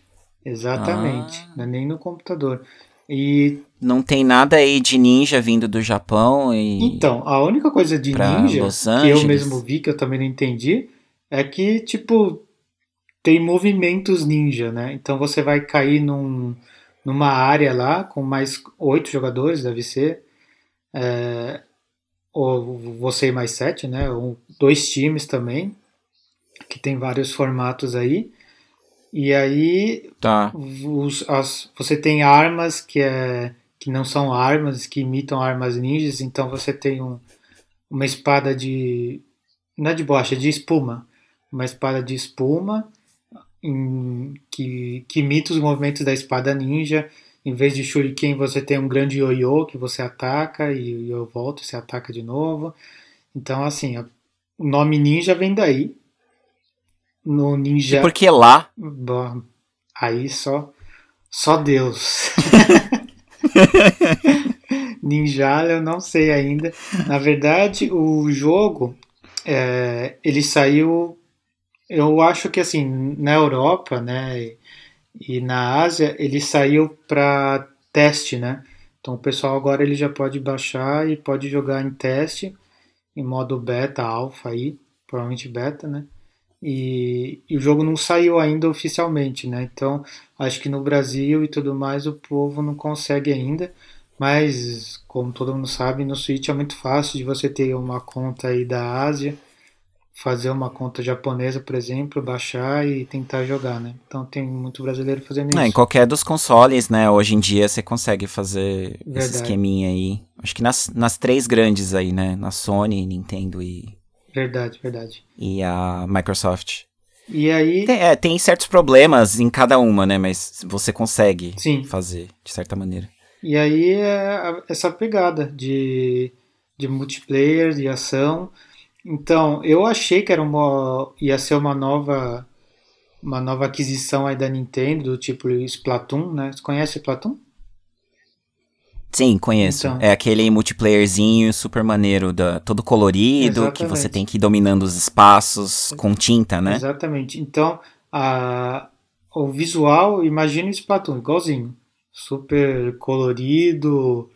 Exatamente. Ah. Não é nem no computador. E não tem nada aí de ninja vindo do Japão e. Então, a única coisa de ninja que eu mesmo vi, que eu também não entendi, é que, tipo, tem movimentos ninja, né? Então você vai cair num, numa área lá com mais oito jogadores, deve ser. É, ou você e mais sete, né? Ou dois times também, que tem vários formatos aí. E aí tá. os, as, você tem armas que é que não são armas, que imitam armas ninjas. Então você tem um, uma espada de. Não é de bocha, é de espuma. Uma espada de espuma em, que, que imita os movimentos da espada ninja. Em vez de shuriken, você tem um grande ioiô que você ataca e o ioiô volta e você ataca de novo. Então, assim, o nome ninja vem daí. No ninja. E por que lá? Bom, aí só. Só Deus. Ninjala eu não sei ainda. Na verdade, o jogo é, ele saiu, eu acho que assim na Europa, né, e, na Ásia ele saiu para teste, né? Então o pessoal agora ele já pode baixar e pode jogar em teste, em modo beta, alfa aí, provavelmente beta, né? E, e, o jogo não saiu ainda oficialmente, né? Então acho que no Brasil e tudo mais o povo não consegue ainda Mas, como todo mundo sabe, no Switch é muito fácil de você ter uma conta aí da Ásia, fazer uma conta japonesa, por exemplo, baixar e tentar jogar, né? Então tem muito brasileiro fazendo em isso. qualquer dos consoles, né? Hoje em dia você consegue fazer esse Verdade. esqueminha aí. Acho que nas, nas três grandes aí, né? Na Sony, Nintendo e, Verdade, verdade. e a Microsoft. E aí, Tem, é, tem certos problemas em cada uma, né? Mas você consegue Sim. fazer, de certa maneira. e aí é essa pegada de, de multiplayer, de ação. Então, eu achei que era uma, ia ser uma nova uma nova aquisição aí da Nintendo, do tipo Splatoon, né? Você conhece Splatoon? Sim, conheço. Então. É aquele multiplayerzinho super maneiro, da, todo colorido, que Exatamente. você tem que ir dominando os espaços com tinta, né? Exatamente. Então, a, o visual, imagina o Splatoon, igualzinho. Super colorido,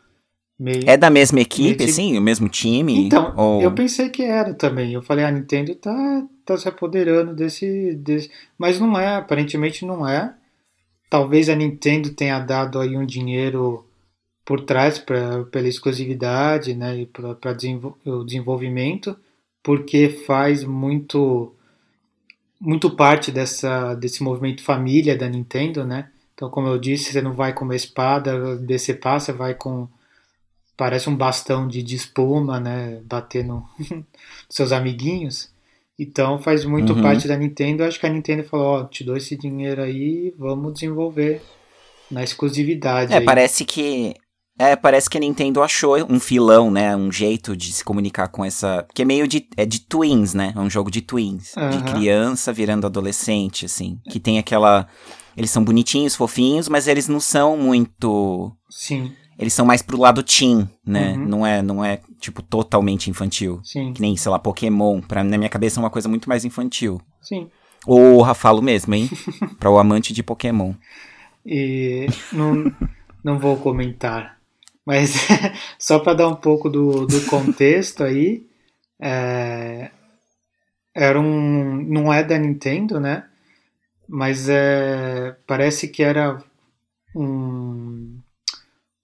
meio... É da mesma equipe, time- assim? O mesmo time? Então, Ou... eu pensei que era também. Eu falei, a Nintendo tá, tá se apoderando desse, desse... Mas não é, aparentemente não é. Talvez a Nintendo tenha dado aí um dinheiro por trás pra, pela exclusividade, né, e para o desenvolvimento, porque faz muito muito parte dessa desse movimento família da Nintendo, né? Então, como eu disse, você não vai com uma espada decepar, você vai com parece um bastão de, de espuma, né, bater no seus amiguinhos. Então, faz muito Uhum. parte da Nintendo. Acho que a Nintendo falou, ó, te dou esse dinheiro aí, vamos desenvolver na exclusividade É, aí. parece que. É, parece que a Nintendo achou um filão, né? Um jeito de se comunicar com essa. Que é meio de. É de twins, né? É um jogo de twins. De Aham. criança virando adolescente, assim. Que tem aquela. Eles são bonitinhos, fofinhos, mas eles não são muito. Sim, Eles são mais pro lado teen, né? Uhum. Não é, não é, tipo, totalmente infantil. sim, Que nem, sei lá, Pokémon. Pra, na minha cabeça é uma coisa muito mais infantil. sim. Ou Rafalo mesmo, hein? pra o amante de Pokémon. E não, não vou comentar. Mas só para dar um pouco do, do contexto aí, é, era um, não é da Nintendo, né? Mas é, parece que era um,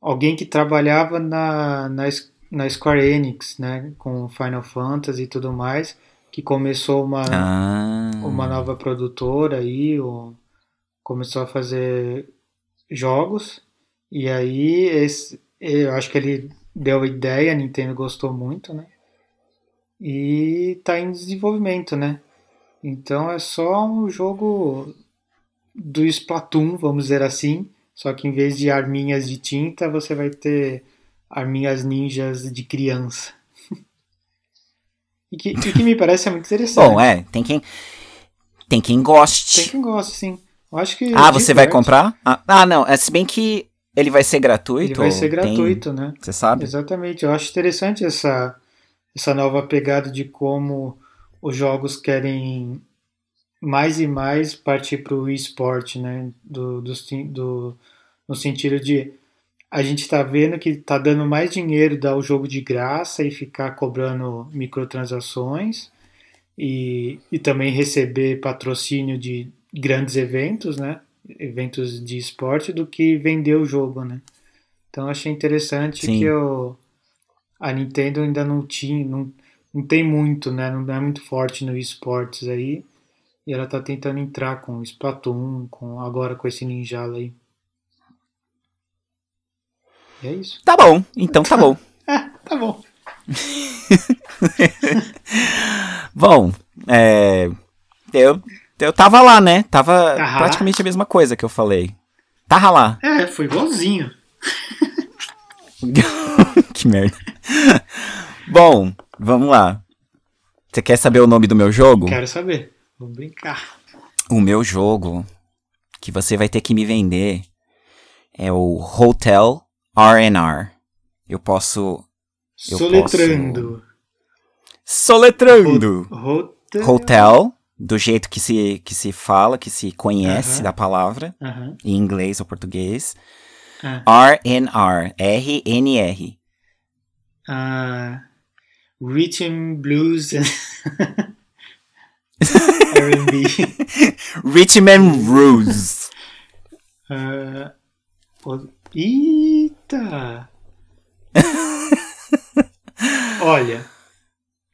alguém que trabalhava na, na, na Square Enix, né? Com Final Fantasy e tudo mais, que começou uma, Ah. uma nova produtora aí, o- começou a fazer jogos, e aí esse, eu acho que ele deu a ideia, a Nintendo gostou muito, né? E tá em desenvolvimento, né? Então é só um jogo do Splatoon, vamos dizer assim, só que em vez de arminhas de tinta, você vai ter arminhas ninjas de criança. E que, e que me parece muito interessante. Bom, é, tem quem. Tem quem goste. Tem quem gosta, sim. Eu acho que. Ah, você vai comprar? Ah, ah, não. É, se bem que ele vai ser gratuito. Ele vai ser tem- gratuito, né? Você sabe? Exatamente. Eu acho interessante essa, essa nova pegada de como os jogos querem mais e mais partir para o esporte, né? Do, do, do- no sentido de a gente está vendo que está dando mais dinheiro dar o jogo de graça e ficar cobrando microtransações e, e também receber patrocínio de grandes eventos, né? Eventos de esporte do que vender o jogo, né? Então eu achei interessante Sim. que o, a Nintendo ainda não tinha, não, não tem muito, né? Não é muito forte no esportes aí. E ela tá tentando entrar com o Splatoon, com, agora com esse Ninjala aí. E é isso. Tá bom, então tá bom. Tá bom. Bom, é. Eu, eu tava lá, né? Tava praticamente a mesma coisa que eu falei. Tava lá. É, foi igualzinho. que merda. Bom, vamos lá. Você quer saber o nome do meu jogo? Quero saber. Vamos brincar. O meu jogo que você vai ter que me vender é o Hotel R&R. Eu posso Eu Soletrando. soletrando. Hotel. Hotel, do jeito que se, que se fala, que se conhece Aham. da palavra, Aham. em inglês ou português. Ah. R&R, R-N-R. Ah, rhythm, blues R&B. Richmond Rose. Ah, o- Eita! Olha,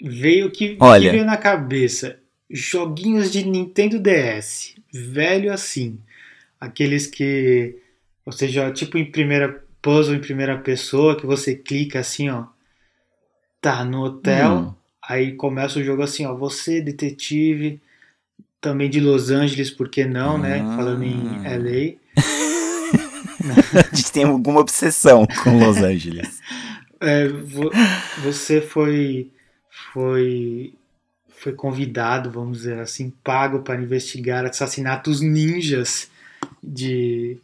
veio que, Olha. que veio na cabeça. Joguinhos de Nintendo DS. Velho assim. Aqueles que. Ou seja, tipo em primeira. Puzzle em primeira pessoa, que você clica assim, ó. Tá no hotel. Hum. Aí começa o jogo assim, ó. Você, detetive. Também de Los Angeles, por que não, né? Ah. Falando em LA. A gente tem alguma obsessão com Los Angeles. É, vo- você foi foi foi convidado, vamos dizer assim, pago para investigar assassinatos ninjas de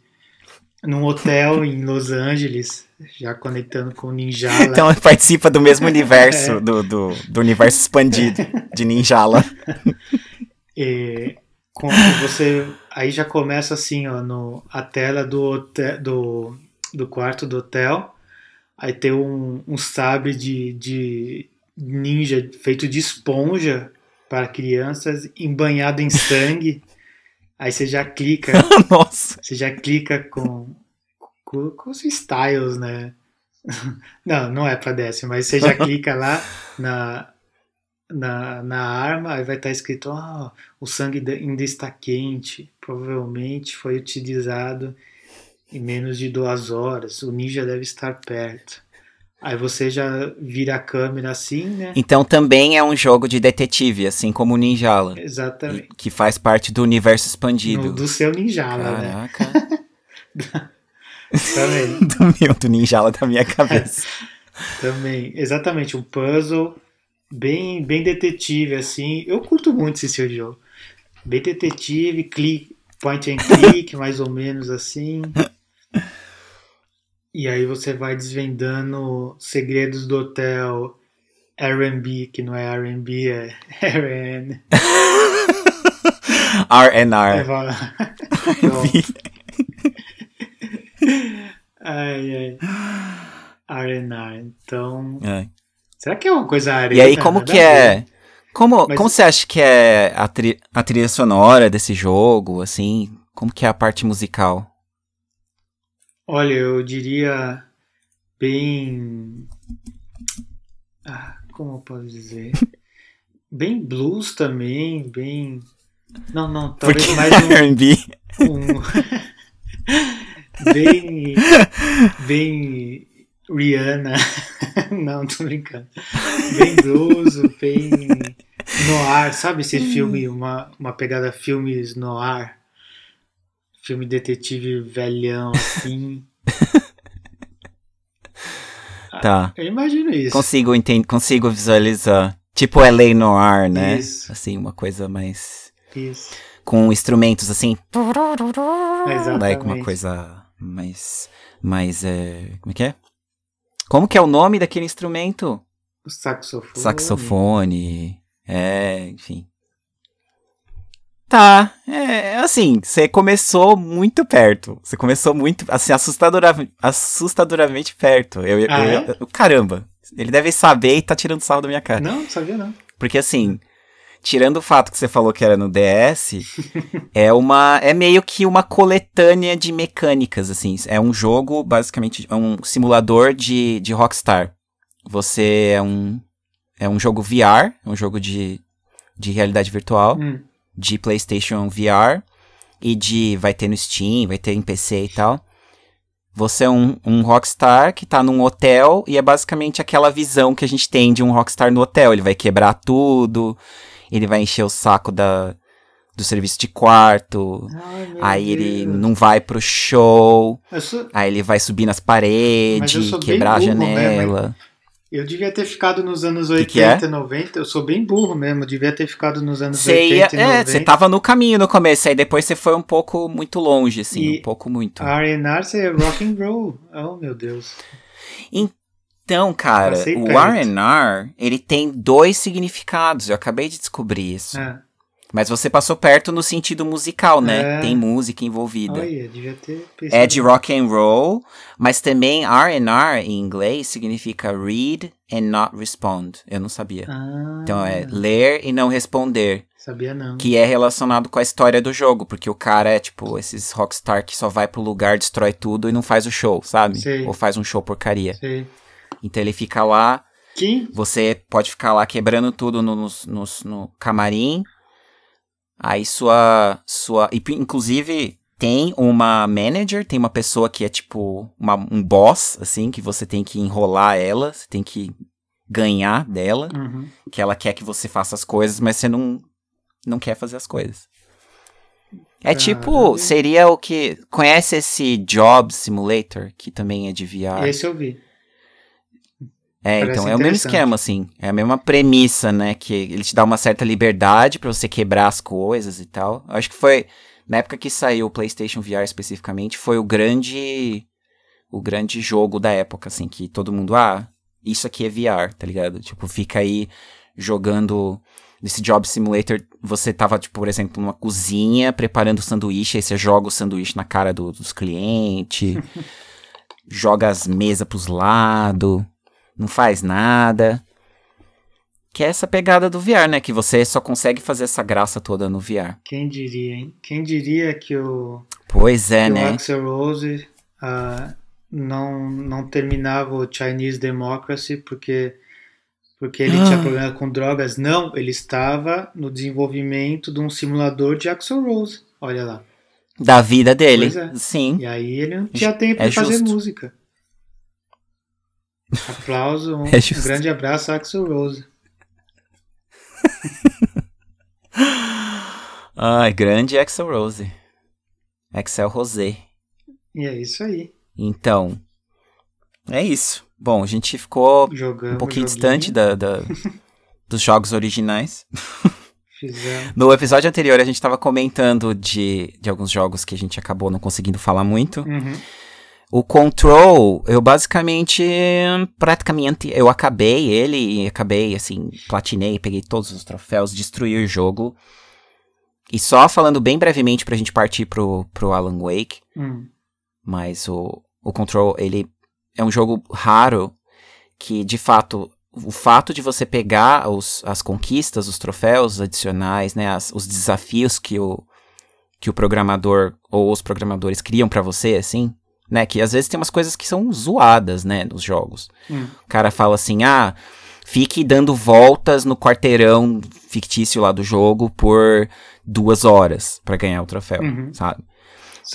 num hotel em Los Angeles, já conectando com o Ninjala. Então participa do mesmo universo, É. do, do, do universo expandido de Ninjala. E com você aí já começa assim, ó, no a tela do hotel, do, do quarto do hotel. Aí tem um, um sabre de, de ninja feito de esponja para crianças, embanhado em sangue. Aí você já clica, Nossa. você já clica com, com, com os styles, né? Não, não é para DS, mas você já clica lá na, na, na arma, aí vai estar escrito: ah, o sangue ainda está quente, provavelmente foi utilizado em menos de duas horas, o ninja deve estar perto. Aí você já vira a câmera assim, né? Então também é um jogo de detetive, assim como o Ninjala. Exatamente. Que faz parte do universo expandido. No- do seu ninjala, né? Caraca. Também. do meu, do Ninjala da minha cabeça. Também, exatamente, um puzzle bem, bem detetive, assim. Eu curto muito esse de jogo. Bem detetive, click, point and click, mais ou menos assim. E aí você vai desvendando segredos do hotel R&B, que não é R&B, é RN. R&R. ai, ai. R&R. Então, É. será que é uma coisa arena? E aí, como Nada que a ver. é? Como, Mas- como você acha que é a, tri- a trilha sonora desse jogo, assim? Como que é a parte musical? Olha, eu diria bem. Ah, como eu posso dizer? Bem blues também, bem. Não, não, talvez Porque mais R&B... um. um... bem. Bem. Rihanna. Não, tô brincando. Bem blues, bem. Noir, sabe esse filme, uma, uma pegada filmes noir? Filme detetive velhão assim. Tá. Eu imagino isso. Consigo entender, consigo visualizar. Tipo LA Noir, né? Isso. Assim, uma coisa mais... Isso. Com instrumentos, assim... Exatamente. Like uma coisa mais... Mais, é... Como é que é? Como que é o nome daquele instrumento? O saxofone. Saxofone. É, enfim. Tá, é assim, você começou muito perto. Você começou muito, assim, assustadora, assustadoramente perto. Eu, Ah, eu- eu- caramba, ele deve saber e tá tirando sarro da minha cara. Não, não sabia não. Porque assim, tirando o fato que você falou que era no DS, é uma é meio que uma coletânea de mecânicas assim. É um jogo basicamente é um simulador de, de Rockstar. Você é um é um jogo VR, é um jogo de, de realidade virtual, Hum, de PlayStation VR e de vai ter no Steam, vai ter em PC e tal. Você é um, um rockstar que tá num hotel e é basicamente aquela visão que a gente tem de um rockstar no hotel. Ele vai quebrar tudo, ele vai encher o saco da, do serviço de quarto, Ai, aí ele Deus. não vai pro show, sou- aí ele vai subir nas paredes, quebrar a janela. Eu devia ter ficado nos anos Que 80 que é? e 90. Eu sou bem burro mesmo. Devia ter ficado nos anos Você ia, 80 e é, 90. você tava no caminho no começo, aí depois você foi um pouco muito longe, assim, E- um pouco muito. R&R é rock and roll. Oh, meu Deus. Então, cara, o. R&R, ele tem dois significados, eu acabei de descobrir isso. Ah, Mas você passou perto no sentido musical, né? É. Tem música envolvida. olha, devia ter. É de rock and roll, mas também R&R em inglês significa read and not respond. Eu não sabia. Ah, Então é ler e não responder, Sabia não. que é relacionado com a história do jogo, porque o cara é tipo esses rockstar que só vai pro lugar, destrói tudo e não faz o show, sabe? Sei. Ou faz um show porcaria. Sei. Então ele fica lá. Que? Você pode ficar lá quebrando tudo no, no, no, no camarim. Aí sua. sua Inclusive, tem uma manager, tem uma pessoa que é tipo uma, um boss, assim, que você tem que enrolar ela, você tem que ganhar dela, Uhum. que ela quer que você faça as coisas, mas você não, não quer fazer as coisas. É tipo, seria o que. Conhece esse Job Simulator, que também é de VR? Esse eu vi. É, Parece então é o mesmo esquema, assim. É a mesma premissa, né? Que ele te dá uma certa liberdade pra você quebrar as coisas e tal. Eu acho que foi. Na época que saiu o PlayStation VR especificamente, foi o grande. O grande jogo da época, assim, que todo mundo. Ah, isso aqui é VR, tá ligado? Tipo, fica aí jogando. Nesse Job Simulator, você tava, tipo, por exemplo, numa cozinha preparando sanduíche, aí você joga o sanduíche na cara do- dos clientes, joga as mesas pros lados não faz nada. Que é essa pegada do VR, né? Que você só consegue fazer essa graça toda no VR. Quem diria, hein? Quem diria que o, Pois é, que o né? Axel Rose ah, não, não terminava o Chinese Democracy porque, porque ele tinha Ah. problema com drogas? Não, ele estava no desenvolvimento de um simulador de Axel Rose. Olha lá. Da vida dele. É. Sim. E aí ele não tinha tempo É de fazer música. Aplauso, um, É um grande abraço Axel Rose. Ai, grande Axel Rose. Axel Rosé. E é isso aí. Então, é isso. Bom, a gente ficou Jogamos um pouquinho joguinho, distante da, da- dos jogos originais. Fizemos. No episódio anterior, a gente tava comentando de, de alguns jogos que a gente acabou não conseguindo falar muito. Uhum. O Control, eu basicamente, praticamente, eu acabei ele e acabei, assim, platinei, peguei todos os troféus, destruí o jogo. E só falando bem brevemente pra gente partir pro, pro Alan Wake, Hum. mas o, o Control, ele é um jogo raro que, de fato, o fato de você pegar os, as conquistas, os troféus adicionais, né, as- os desafios que o, que o programador ou os programadores criam pra você, assim, né, que às vezes tem umas coisas que são zoadas, né, nos jogos. Hum. O cara fala assim, ah, fique dando voltas no quarteirão fictício lá do jogo por duas horas pra ganhar o troféu, Uhum. sabe?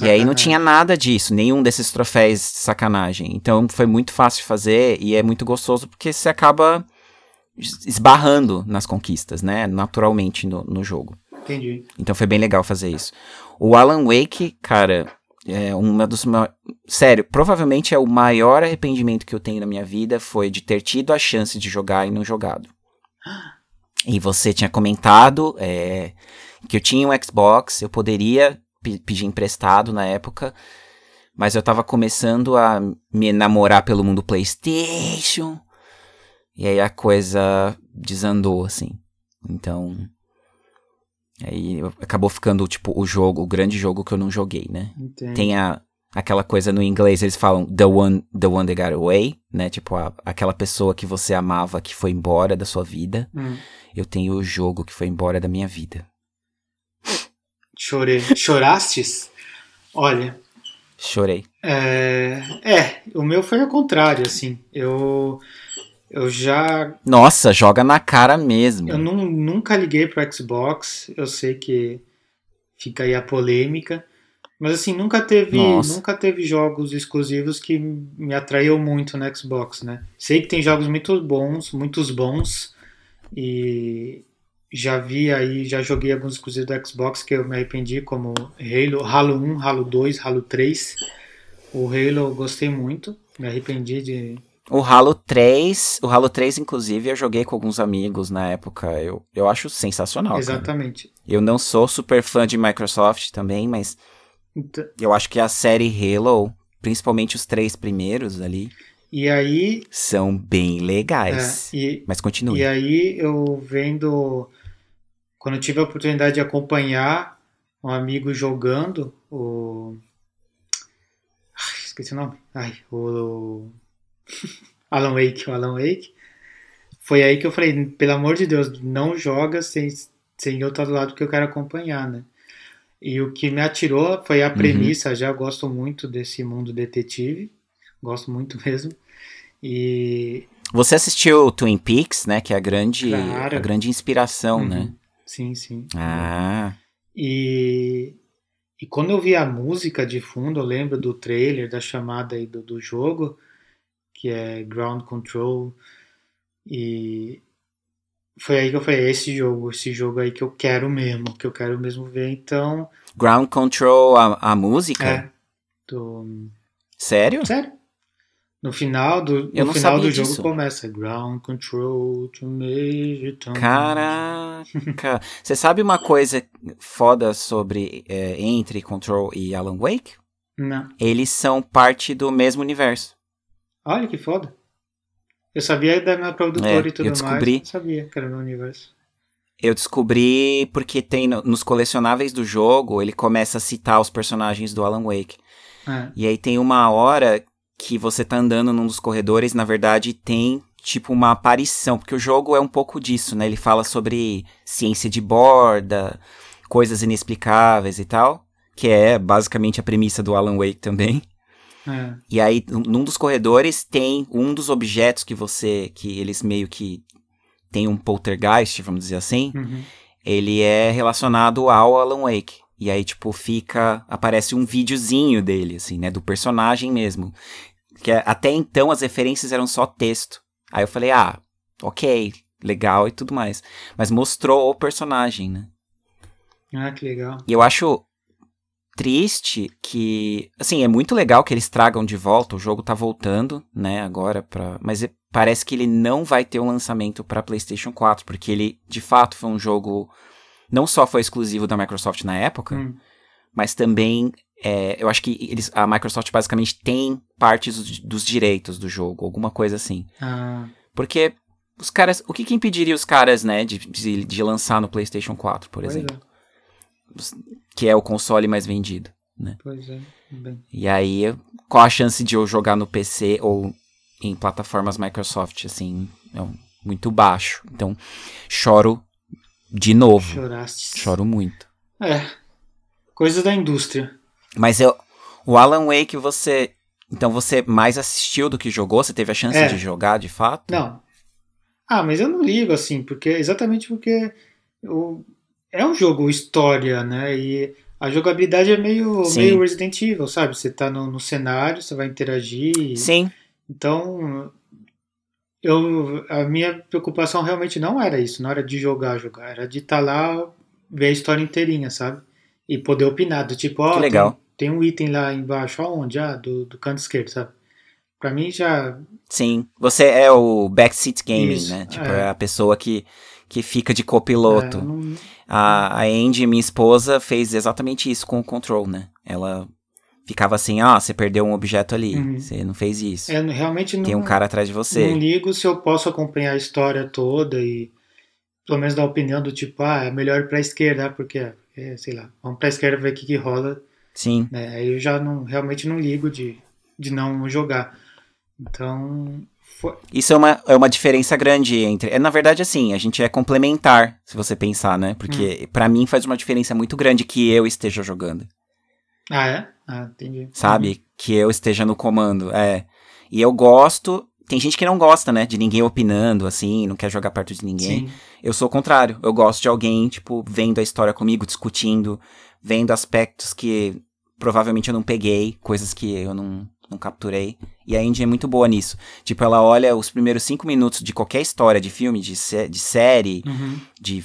E aí não Sacanagem. tinha nada disso, nenhum desses troféus de sacanagem. Então foi muito fácil de fazer e é muito gostoso porque você acaba es- esbarrando nas conquistas, né? Naturalmente no, no jogo. Entendi. Então foi bem legal fazer isso. O Alan Wake, cara, é uma dos sério, provavelmente é o maior arrependimento que eu tenho na minha vida foi de ter tido a chance de jogar e não jogado. E você tinha comentado é, que eu tinha um Xbox, eu poderia pe- pedir emprestado na época, mas eu tava começando a me namorar pelo mundo PlayStation. E aí a coisa desandou assim. Então, Aí acabou ficando, tipo, o jogo, o grande jogo que eu não joguei, né? Entendi. Tem a, aquela coisa no inglês, eles falam the one, the one that got away, né? Tipo, a- aquela pessoa que você amava que foi embora da sua vida. Hum. Eu tenho o jogo que foi embora da minha vida. Chorei. Chorastes? Olha, Chorei. é, é, o meu foi ao contrário, assim. Eu, eu já Nossa, joga na cara mesmo. Eu nu- nunca liguei pro Xbox, eu sei que fica aí a polêmica, mas assim, nunca teve, Nossa. nunca teve jogos exclusivos que me atraiu muito no Xbox, né? Sei que tem jogos muito bons, muitos bons, e já vi aí, já joguei alguns exclusivos do Xbox que eu me arrependi, como Halo, Halo 1, Halo 2, Halo 3. O Halo eu gostei muito, me arrependi de O Halo 3, o Halo 3, inclusive, eu joguei com alguns amigos na época. Eu, eu acho sensacional. cara. Exatamente. Eu não sou super fã de Microsoft também, mas Então, eu acho que a série Halo, principalmente os três primeiros ali, e aí, são bem legais. é, e, Mas continue. E aí eu vendo, quando eu tive a oportunidade de acompanhar um amigo jogando, o. Ai, esqueci o nome. Ai, o. Alan Wake, o Alan Wake. Foi aí que eu falei, pelo amor de Deus, não joga sem, sem eu estar do lado que eu quero acompanhar, né? E o que me atirou foi a Uhum. premissa, já gosto muito desse mundo detetive, gosto muito mesmo. E. Você assistiu Twin Peaks, né? Que é a grande, Claro. a grande inspiração, Uhum. né? Sim, sim. Ah, E, e quando eu vi a música de fundo, eu lembro do trailer, da chamada aí do, do jogo, que é Ground Control. E foi aí que eu falei, "É esse jogo, esse jogo aí que eu quero mesmo, que eu quero mesmo ver. Então, Ground Control, a, a música? é. Do, Sério? sério. No final do, Eu no não final do jogo disso. começa Ground Control to Major Tom. Caraca! Você sabe uma coisa foda sobre é, entre Control e Alan Wake? Não. Eles são parte do mesmo universo. Olha que foda. Eu sabia da minha produtora É, e tudo eu descobri. mais, não sabia que era no universo. Eu descobri porque tem no- nos colecionáveis do jogo, ele começa a citar os personagens do Alan Wake. É. E aí tem uma hora que você tá andando num dos corredores, na verdade tem tipo uma aparição, porque o jogo é um pouco disso, né? Ele fala sobre ciência de borda, coisas inexplicáveis e tal, que é basicamente a premissa do Alan Wake também. É. E aí, num- dos corredores tem um dos objetos que você. que eles meio que. tem um poltergeist, vamos dizer assim. Uhum. Ele é relacionado ao Alan Wake. E aí, tipo, fica. aparece um videozinho dele, assim, né? Do personagem mesmo. Que é- até então as referências eram só texto. Aí eu falei, ah, ok, legal e tudo mais. Mas mostrou o personagem, né? Ah, que legal. E eu acho triste que, assim, é muito legal que eles tragam de volta, o jogo tá voltando, né, agora pra, mas é- parece que ele não vai ter um lançamento pra PlayStation 4, porque ele de fato foi um jogo não só foi exclusivo da Microsoft na época, Hum. mas também é, eu acho que eles, a Microsoft basicamente tem partes dos, dos direitos do jogo, alguma coisa assim. Ah, Porque os caras, o que que impediria os caras, né, de, de, de lançar no PlayStation 4, por pois exemplo, é, que é o console mais vendido? pois é. Bem, E aí, qual a chance de eu jogar no PC ou em plataformas Microsoft, assim, é muito baixo. Então, choro de novo. choraste. Choro muito. É. Coisas da indústria. Mas eu, o Alan Wake, você. Então você mais assistiu do que jogou? Você teve a chance É. de jogar de fato? Não. Ah, mas eu não ligo assim, porque exatamente porque o, é um jogo história, né? E a jogabilidade é meio, Sim. meio Resident Evil, sabe? Você tá no, no cenário, você vai interagir. Sim. Então, eu, a minha preocupação realmente não era isso, não era de jogar, jogar, era de estar lá, ver a história inteirinha, sabe? E poder opinar, do tipo, ó, Que legal. Tem, tem um item lá embaixo, aonde? Ah, do, do canto esquerdo, sabe? Pra mim já. Sim. Você é o backseat gaming, Isso, né? Tipo, é. é a pessoa que, que fica de copiloto. é, não- A, a Andy, minha esposa, fez exatamente isso com o Control, né? Ela ficava assim, ah, você perdeu um objeto ali, Uhum. você não fez isso. é, realmente não, Tem um cara atrás de você. não ligo se eu posso acompanhar a história toda e pelo menos dar opinião do tipo, ah, é melhor ir pra esquerda, ah, porque, é, sei lá, vamos pra esquerda ver o que, que rola Sim. né? Aí eu já não, realmente não ligo de, de não jogar. Então, foi, Isso é uma, é uma diferença grande entre. É, na verdade, assim, a gente é complementar, se você pensar, né? Porque Hum. pra mim faz uma diferença muito grande que eu esteja jogando. ah, é? Ah, entendi. Sabe? Que eu esteja no comando. É. E eu gosto. Tem gente que não gosta, né? De ninguém opinando, assim, não quer jogar perto de ninguém. Sim. Eu sou o contrário. Eu gosto de alguém, tipo, vendo a história comigo, discutindo, vendo aspectos que provavelmente eu não peguei, coisas que eu não, não capturei. E a Indy é muito boa nisso. Tipo, ela olha os primeiros cinco minutos de qualquer história de filme, de, sé- de série, Uhum. de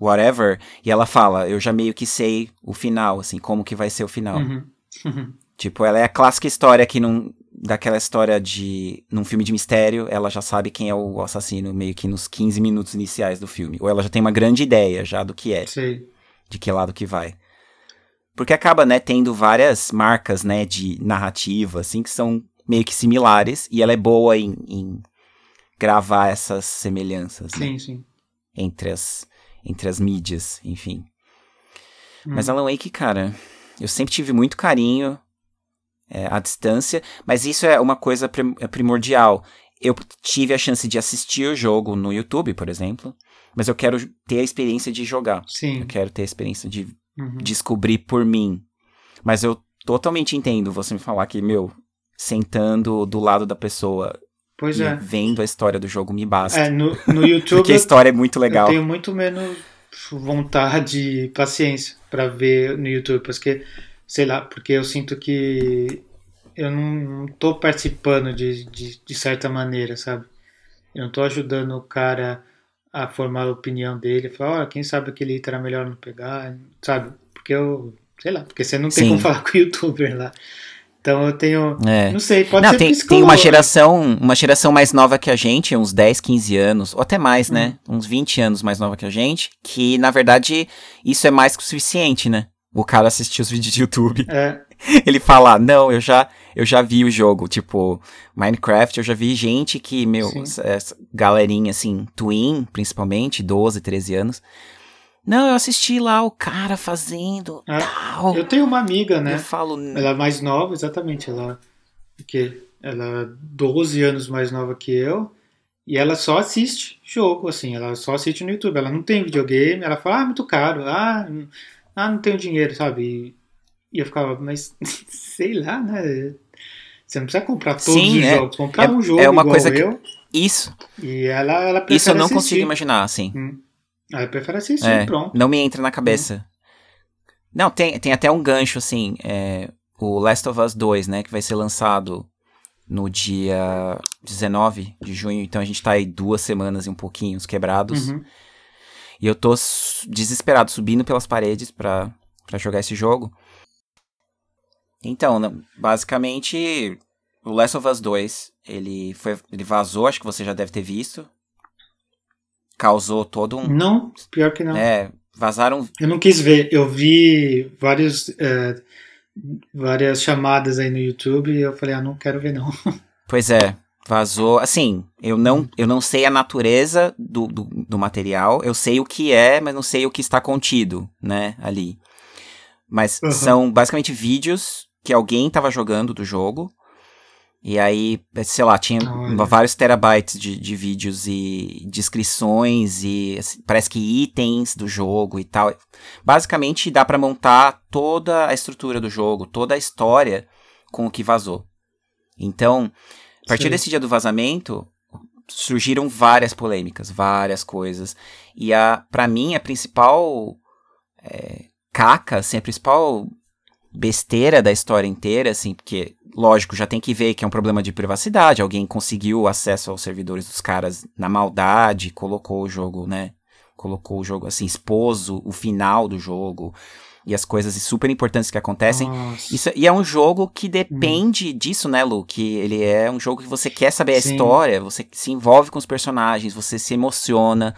whatever, e ela fala, eu já meio que sei o final, assim, como que vai ser o final. Uhum. Uhum. Tipo, ela é a clássica história que não. Daquela história de. Num filme de mistério, ela já sabe quem é o assassino, meio que nos 15 minutos iniciais do filme. Ou ela já tem uma grande ideia já do que é, Sei. de que lado que vai. Porque acaba, né, tendo várias marcas, né, de narrativa, assim, que são meio que similares, e ela é boa em, em gravar essas semelhanças, né, Sim, sim. entre as, entre as mídias, enfim. Hum. Mas Alan Wake, cara, eu sempre tive muito carinho é, à distância, mas isso é uma coisa prim- é primordial. Eu tive a chance de assistir o jogo no YouTube, por exemplo, mas eu quero ter a experiência de jogar. Sim. Eu quero ter a experiência de Uhum. descobrir por mim. Mas eu totalmente entendo você me falar que, meu, sentando do lado da pessoa Pois e é. vendo a história do jogo me basta. É, no, no YouTube Porque a história é muito legal. eu tenho muito menos vontade e paciência para ver no YouTube, porque, sei lá, porque eu sinto que eu não, tô participando de, de, de certa maneira, sabe? Eu não tô ajudando o cara a formar a opinião dele, falar, ó, quem sabe aquele item era melhor não pegar, sabe? Porque eu, sei lá, porque você não tem Sim. como falar com o youtuber lá. Então eu tenho, É. não sei, pode Não, ser tem, tem uma geração, uma geração mais nova que a gente, uns 10, 15 anos, ou até mais, né? Uns 20 anos mais nova que a gente, que na verdade isso é mais que o suficiente, né? O cara assistir os vídeos de YouTube, É, ele fala, não, eu já, eu já vi o jogo, tipo, Minecraft, eu já vi gente que, meu, essa- galerinha assim, Twin, principalmente, 12, 13 anos. Não, eu assisti lá o cara fazendo É, tal. eu tenho uma amiga, né? Eu falo, Ela é mais nova, exatamente. Ela, que ela é 12 anos mais nova que eu. E ela só assiste jogo, assim. Ela só assiste no YouTube. Ela não tem videogame. Ela fala, ah, muito caro. Ah, n- ah não tenho dinheiro, sabe? E eu ficava, mas sei lá, né? Você não precisa comprar todos Sim, os é. jogos. Comprar É- um jogo é uma coisa que- eu. isso, E ela, ela prefere isso eu não assistir. consigo imaginar, assim. Hum. Ela prefere assistir, É, pronto. não me entra na cabeça. Não, tem, tem até um gancho, assim, é, o Last of Us 2, né, que vai ser lançado no dia 19 de junho, então a gente tá aí duas semanas e um pouquinho, uns quebrados, Uhum. e eu tô desesperado, subindo pelas paredes pra, pra jogar esse jogo. Então, né, basicamente, o Last of Us 2, ele, foi, ele vazou, acho que você já deve ter visto, causou todo um... Não, pior que não. É, vazaram Eu não quis ver. Eu vi vários, é, várias chamadas aí no YouTube e eu falei, ah, não quero ver não. Pois é, vazou. Assim, eu não, eu não sei a natureza do, do, do material, eu sei o que é, mas não sei o que está contido, né, ali. Mas Uhum. são basicamente vídeos que alguém estava jogando do jogo. E aí, sei lá, tinha Olha. vários terabytes de, de vídeos e descrições e assim, parece que itens do jogo e tal. Basicamente dá pra montar toda a estrutura do jogo, toda a história com o que vazou. Então, a partir Sim. desse dia do vazamento, surgiram várias polêmicas, várias coisas. E a, para mim, a principal é, caca, assim, a principal besteira da história inteira, assim, porque, lógico, já tem que ver que é um problema de privacidade, alguém conseguiu acesso aos servidores dos caras na maldade, colocou o jogo, né? Colocou o jogo, assim, expôs o, final do jogo e as coisas super importantes que acontecem. Isso, e é um jogo que depende disso, né, Lu? Que ele é um jogo que você quer saber a Sim. história, você se envolve com os personagens, você se emociona.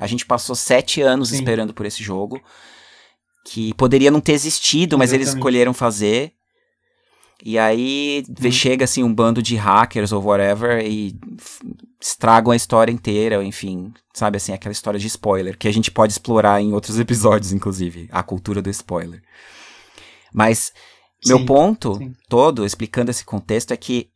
A gente passou sete anos Sim. esperando por esse jogo, que poderia não ter existido, mas eles escolheram fazer. E aí Hum. chega assim um bando de hackers ou whatever e estragam a história inteira, enfim, sabe assim, aquela história de spoiler, que a gente pode explorar em outros episódios, inclusive, a cultura do spoiler. Mas meu Sim, ponto sim. todo, explicando esse contexto, é que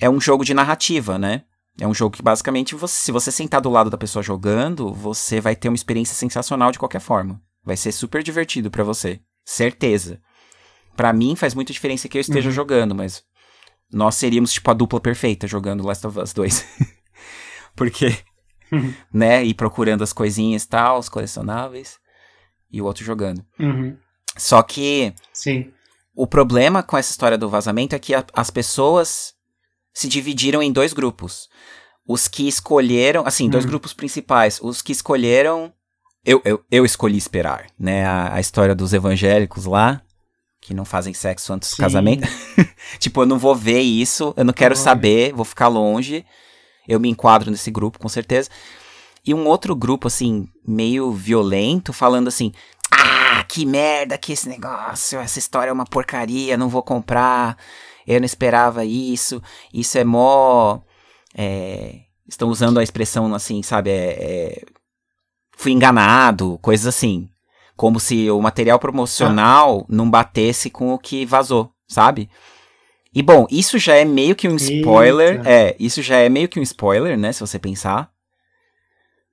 é um jogo de narrativa, né? É um jogo que basicamente, você, se você sentar do lado da pessoa jogando, você vai ter uma experiência sensacional de qualquer forma. Vai ser super divertido pra você. Certeza. Pra mim faz muita diferença que eu esteja Uhum. jogando, mas nós seríamos tipo a dupla perfeita jogando Last of Us 2. Porque, Uhum. né, ir procurando as coisinhas e tal, os colecionáveis, e o outro jogando. Uhum. Só que Sim. o problema com essa história do vazamento é que a- as pessoas se dividiram em dois grupos. Os que escolheram, assim, dois Hum. grupos principais. Os que escolheram. Eu, eu, eu escolhi esperar, né? A, a história dos evangélicos lá, que não fazem sexo antes do Sim. casamento. tipo, eu não vou ver isso, eu não quero Olha. saber, vou ficar longe. Eu me enquadro nesse grupo, com certeza. E um outro grupo, assim, meio violento, falando assim: Ah, que merda que esse negócio, essa história é uma porcaria, não vou comprar, eu não esperava isso, isso é mó. é, estão usando a expressão assim, sabe? É, é, fui enganado, coisas assim. Como se o material promocional não batesse com o que vazou, sabe? E bom, isso já é meio que um spoiler. Eita. É, isso já é meio que um spoiler, né? Se você pensar.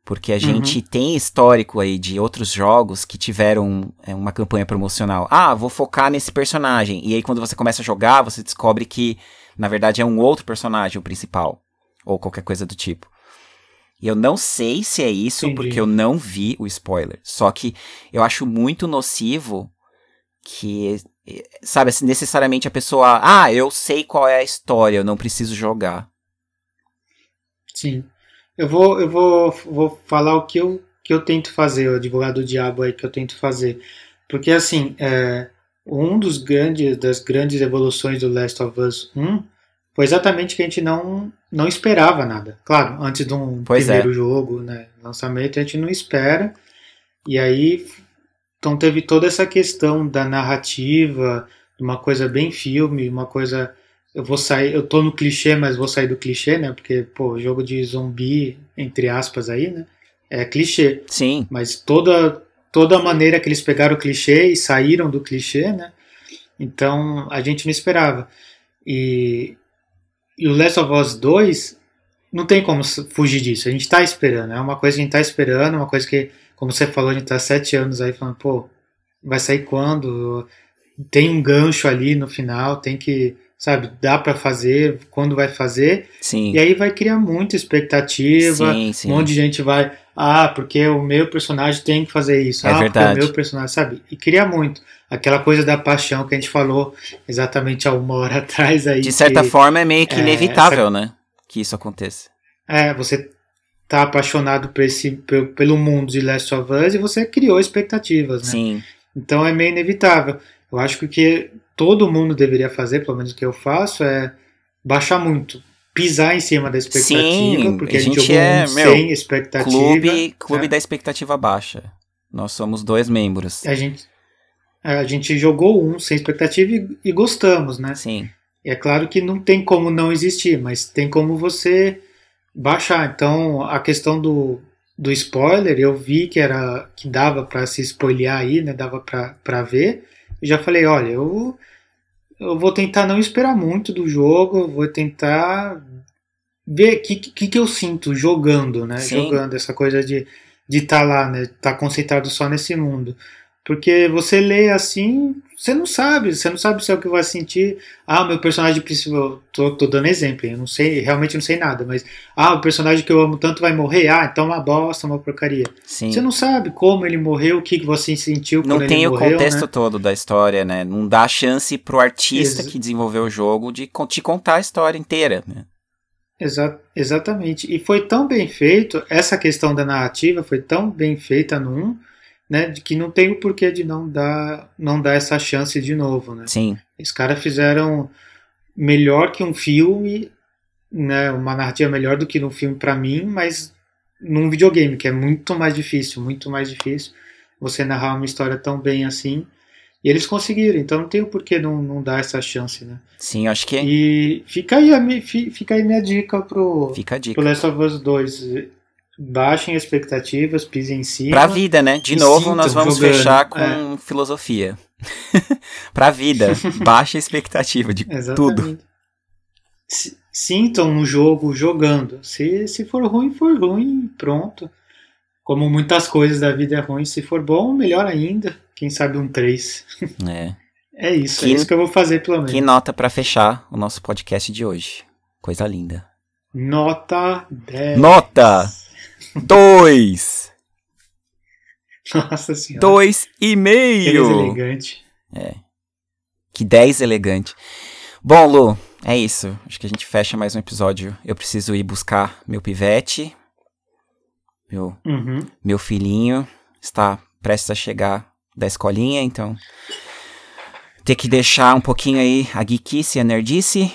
Porque a gente tem histórico aí de outros jogos que tiveram é, uma campanha promocional. Ah, vou focar nesse personagem. E aí, quando você começa a jogar, você descobre que, na verdade, é um outro personagem o principal. ou qualquer coisa do tipo. E eu não sei se é isso, Entendi. porque eu não vi o spoiler. Só que eu acho muito nocivo que, eh, sabe, assim, necessariamente a pessoa, ah, eu sei qual é a história, eu não preciso jogar. Sim. Eu vou, eu vou, vou falar o que eu, que eu tento fazer, o advogado do diabo aí que eu tento fazer. Porque, assim, é, um dos grandes, das grandes evoluções do Last of Us 1 foi exatamente que a gente não, não esperava nada. Claro, antes de um Pois primeiro é. jogo, né, lançamento, a gente não espera. E aí, então teve toda essa questão da narrativa, uma coisa bem filme, uma coisa eu vou sair, eu tô no clichê, mas vou sair do clichê, né? Porque, pô, jogo de zumbi, entre aspas aí, né? É clichê. Sim, Mas toda, toda a maneira que eles pegaram o clichê e saíram do clichê, né? Então a gente não esperava. E, e o Last of Us 2 não tem como fugir disso. A gente tá esperando. É uma coisa que a gente tá esperando, uma coisa que, como você falou, a gente tá sete anos aí falando, pô, vai sair quando? Tem um gancho ali no final, tem que, sabe, dá pra fazer, quando vai fazer. sim, E aí vai criar muita expectativa. sim, sim. Um monte de gente vai, ah, porque o meu personagem tem que fazer isso. É ah, verdade. porque o meu personagem, sabe? E cria muito. Aquela coisa da paixão que a gente falou exatamente há uma hora atrás aí. De certa que, forma é meio que é, inevitável, né? Que isso aconteça. É, você tá apaixonado por esse, pe- pelo mundo de Last of Us e você criou expectativas, né? Sim, Então é meio inevitável. Eu acho que todo mundo deveria fazer, pelo menos o que eu faço, é baixar muito. Pisar em cima da expectativa, Sim, porque a a gente gente jogou é, um meu, sem expectativa. clube, clube né? da expectativa baixa. Nós somos dois membros. A gente, a gente jogou um sem expectativa e, e gostamos, né? Sim, É claro que não tem como não existir, mas tem como você baixar. Então, a questão do, do spoiler, eu vi que era que dava para se spoilear aí, né? Dava para ver. Já falei, olha, eu eu vou tentar não esperar muito do jogo, vou tentar ver o que, que, que eu sinto jogando, né? Sim. Jogando essa coisa de de estar lá, né? Estar concentrado só nesse mundo. Porque você lê assim, você não sabe, você não sabe se é o que vai sentir. Ah, meu personagem principal, tô, tô dando exemplo, eu não sei, realmente não sei nada, mas ah, o personagem que eu amo tanto vai morrer, ah, então é uma bosta, uma porcaria. sim. Você não sabe como ele morreu, o que você sentiu Não quando tem ele o morreu, contexto né? todo da história, né? Não dá chance pro artista Ex- que desenvolveu o jogo de te contar a história inteira, né? Exa exatamente. E foi tão bem feito, essa questão da narrativa foi tão bem feita no 1, né, de que não tem o porquê de não dar, não dar essa chance de novo, né? Sim, Os caras fizeram melhor que um filme, né, uma narrativa melhor do que no filme pra mim, mas num videogame, que é muito mais difícil, muito mais difícil você narrar uma história tão bem assim. E eles conseguiram, então não tem o porquê não, não dar essa chance, né? sim, acho que E fica aí a fica aí minha dica pro, fica a dica. pro Last of Us 2. Baixem expectativas, pisem em cima. Pra vida, né? De novo, nós vamos jogando, fechar com é. filosofia. pra vida, baixa expectativa de tudo. Exatamente. Si- Sintam no jogo jogando. Se, se for ruim, for ruim, pronto. Como muitas coisas da vida é ruim. Se for bom, melhor ainda. Quem sabe um 3. É. É isso, Que- é isso que eu vou fazer pelo menos. Que nota pra fechar o nosso podcast de hoje. Coisa linda. Nota 10. Nota! Dois! Nossa senhora. Dois e Que meio! elegante. Que 10 elegante. Bom, Lu, é isso. Acho que a gente fecha mais um episódio. Eu preciso ir buscar meu pivete. Meu, Uhum. meu filhinho está prestes a chegar da escolinha, então. Ter que deixar um pouquinho aí a geekice e a nerdice.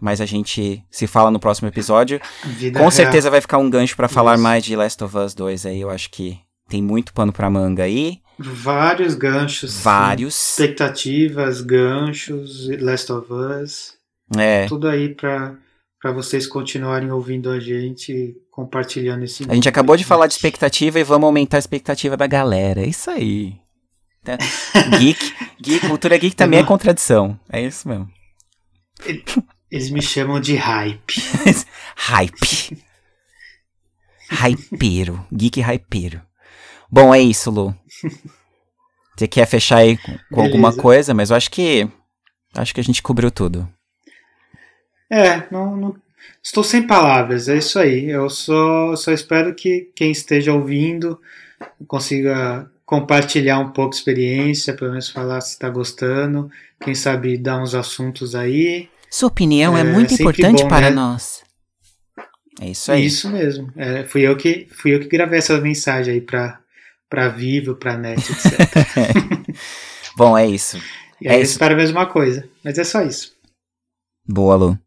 Mas a gente se fala no próximo episódio. Vida Com real. certeza vai ficar um gancho pra falar Isso. mais de Last of Us 2 aí. Eu acho que tem muito pano pra manga aí. Vários ganchos. Vários. Expectativas, ganchos, Last of Us. É. Tudo aí pra, pra vocês continuarem ouvindo a gente compartilhando esse A gente acabou de falar de expectativa e vamos aumentar a expectativa da galera. É isso aí. Tá? Geek, geek, cultura geek também é contradição. É isso mesmo. Eles me chamam de hype. Hype. Hypeiro. Geek hypeiro. Bom, é isso, Lu. Você quer fechar aí com, com alguma Beleza. coisa, mas eu acho que. Acho que a gente cobriu tudo. É, não, não, estou sem palavras, é isso aí. Eu só, só espero que quem esteja ouvindo consiga compartilhar um pouco a experiência, pelo menos falar se está gostando, quem sabe dar uns assuntos aí. Sua opinião é, é muito importante bom, para né? nós. É isso aí. Isso mesmo. É, fui, eu que, fui eu que gravei essa mensagem aí para para Vivo, para Net, etc. bom, é isso. E aí é eu isso. espero a mesma coisa. Mas é só isso. Boa, Lu.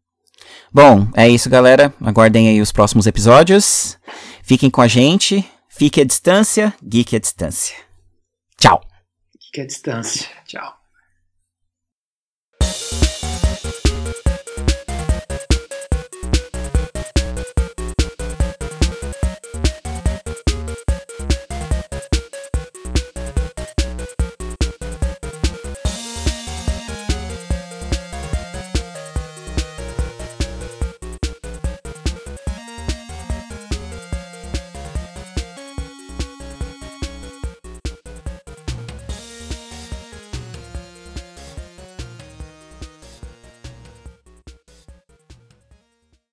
Bom, é isso, galera. Aguardem aí os próximos episódios. Fiquem com a gente. Fique à distância. Geek à distância. Tchau. Geek à distância. Tchau.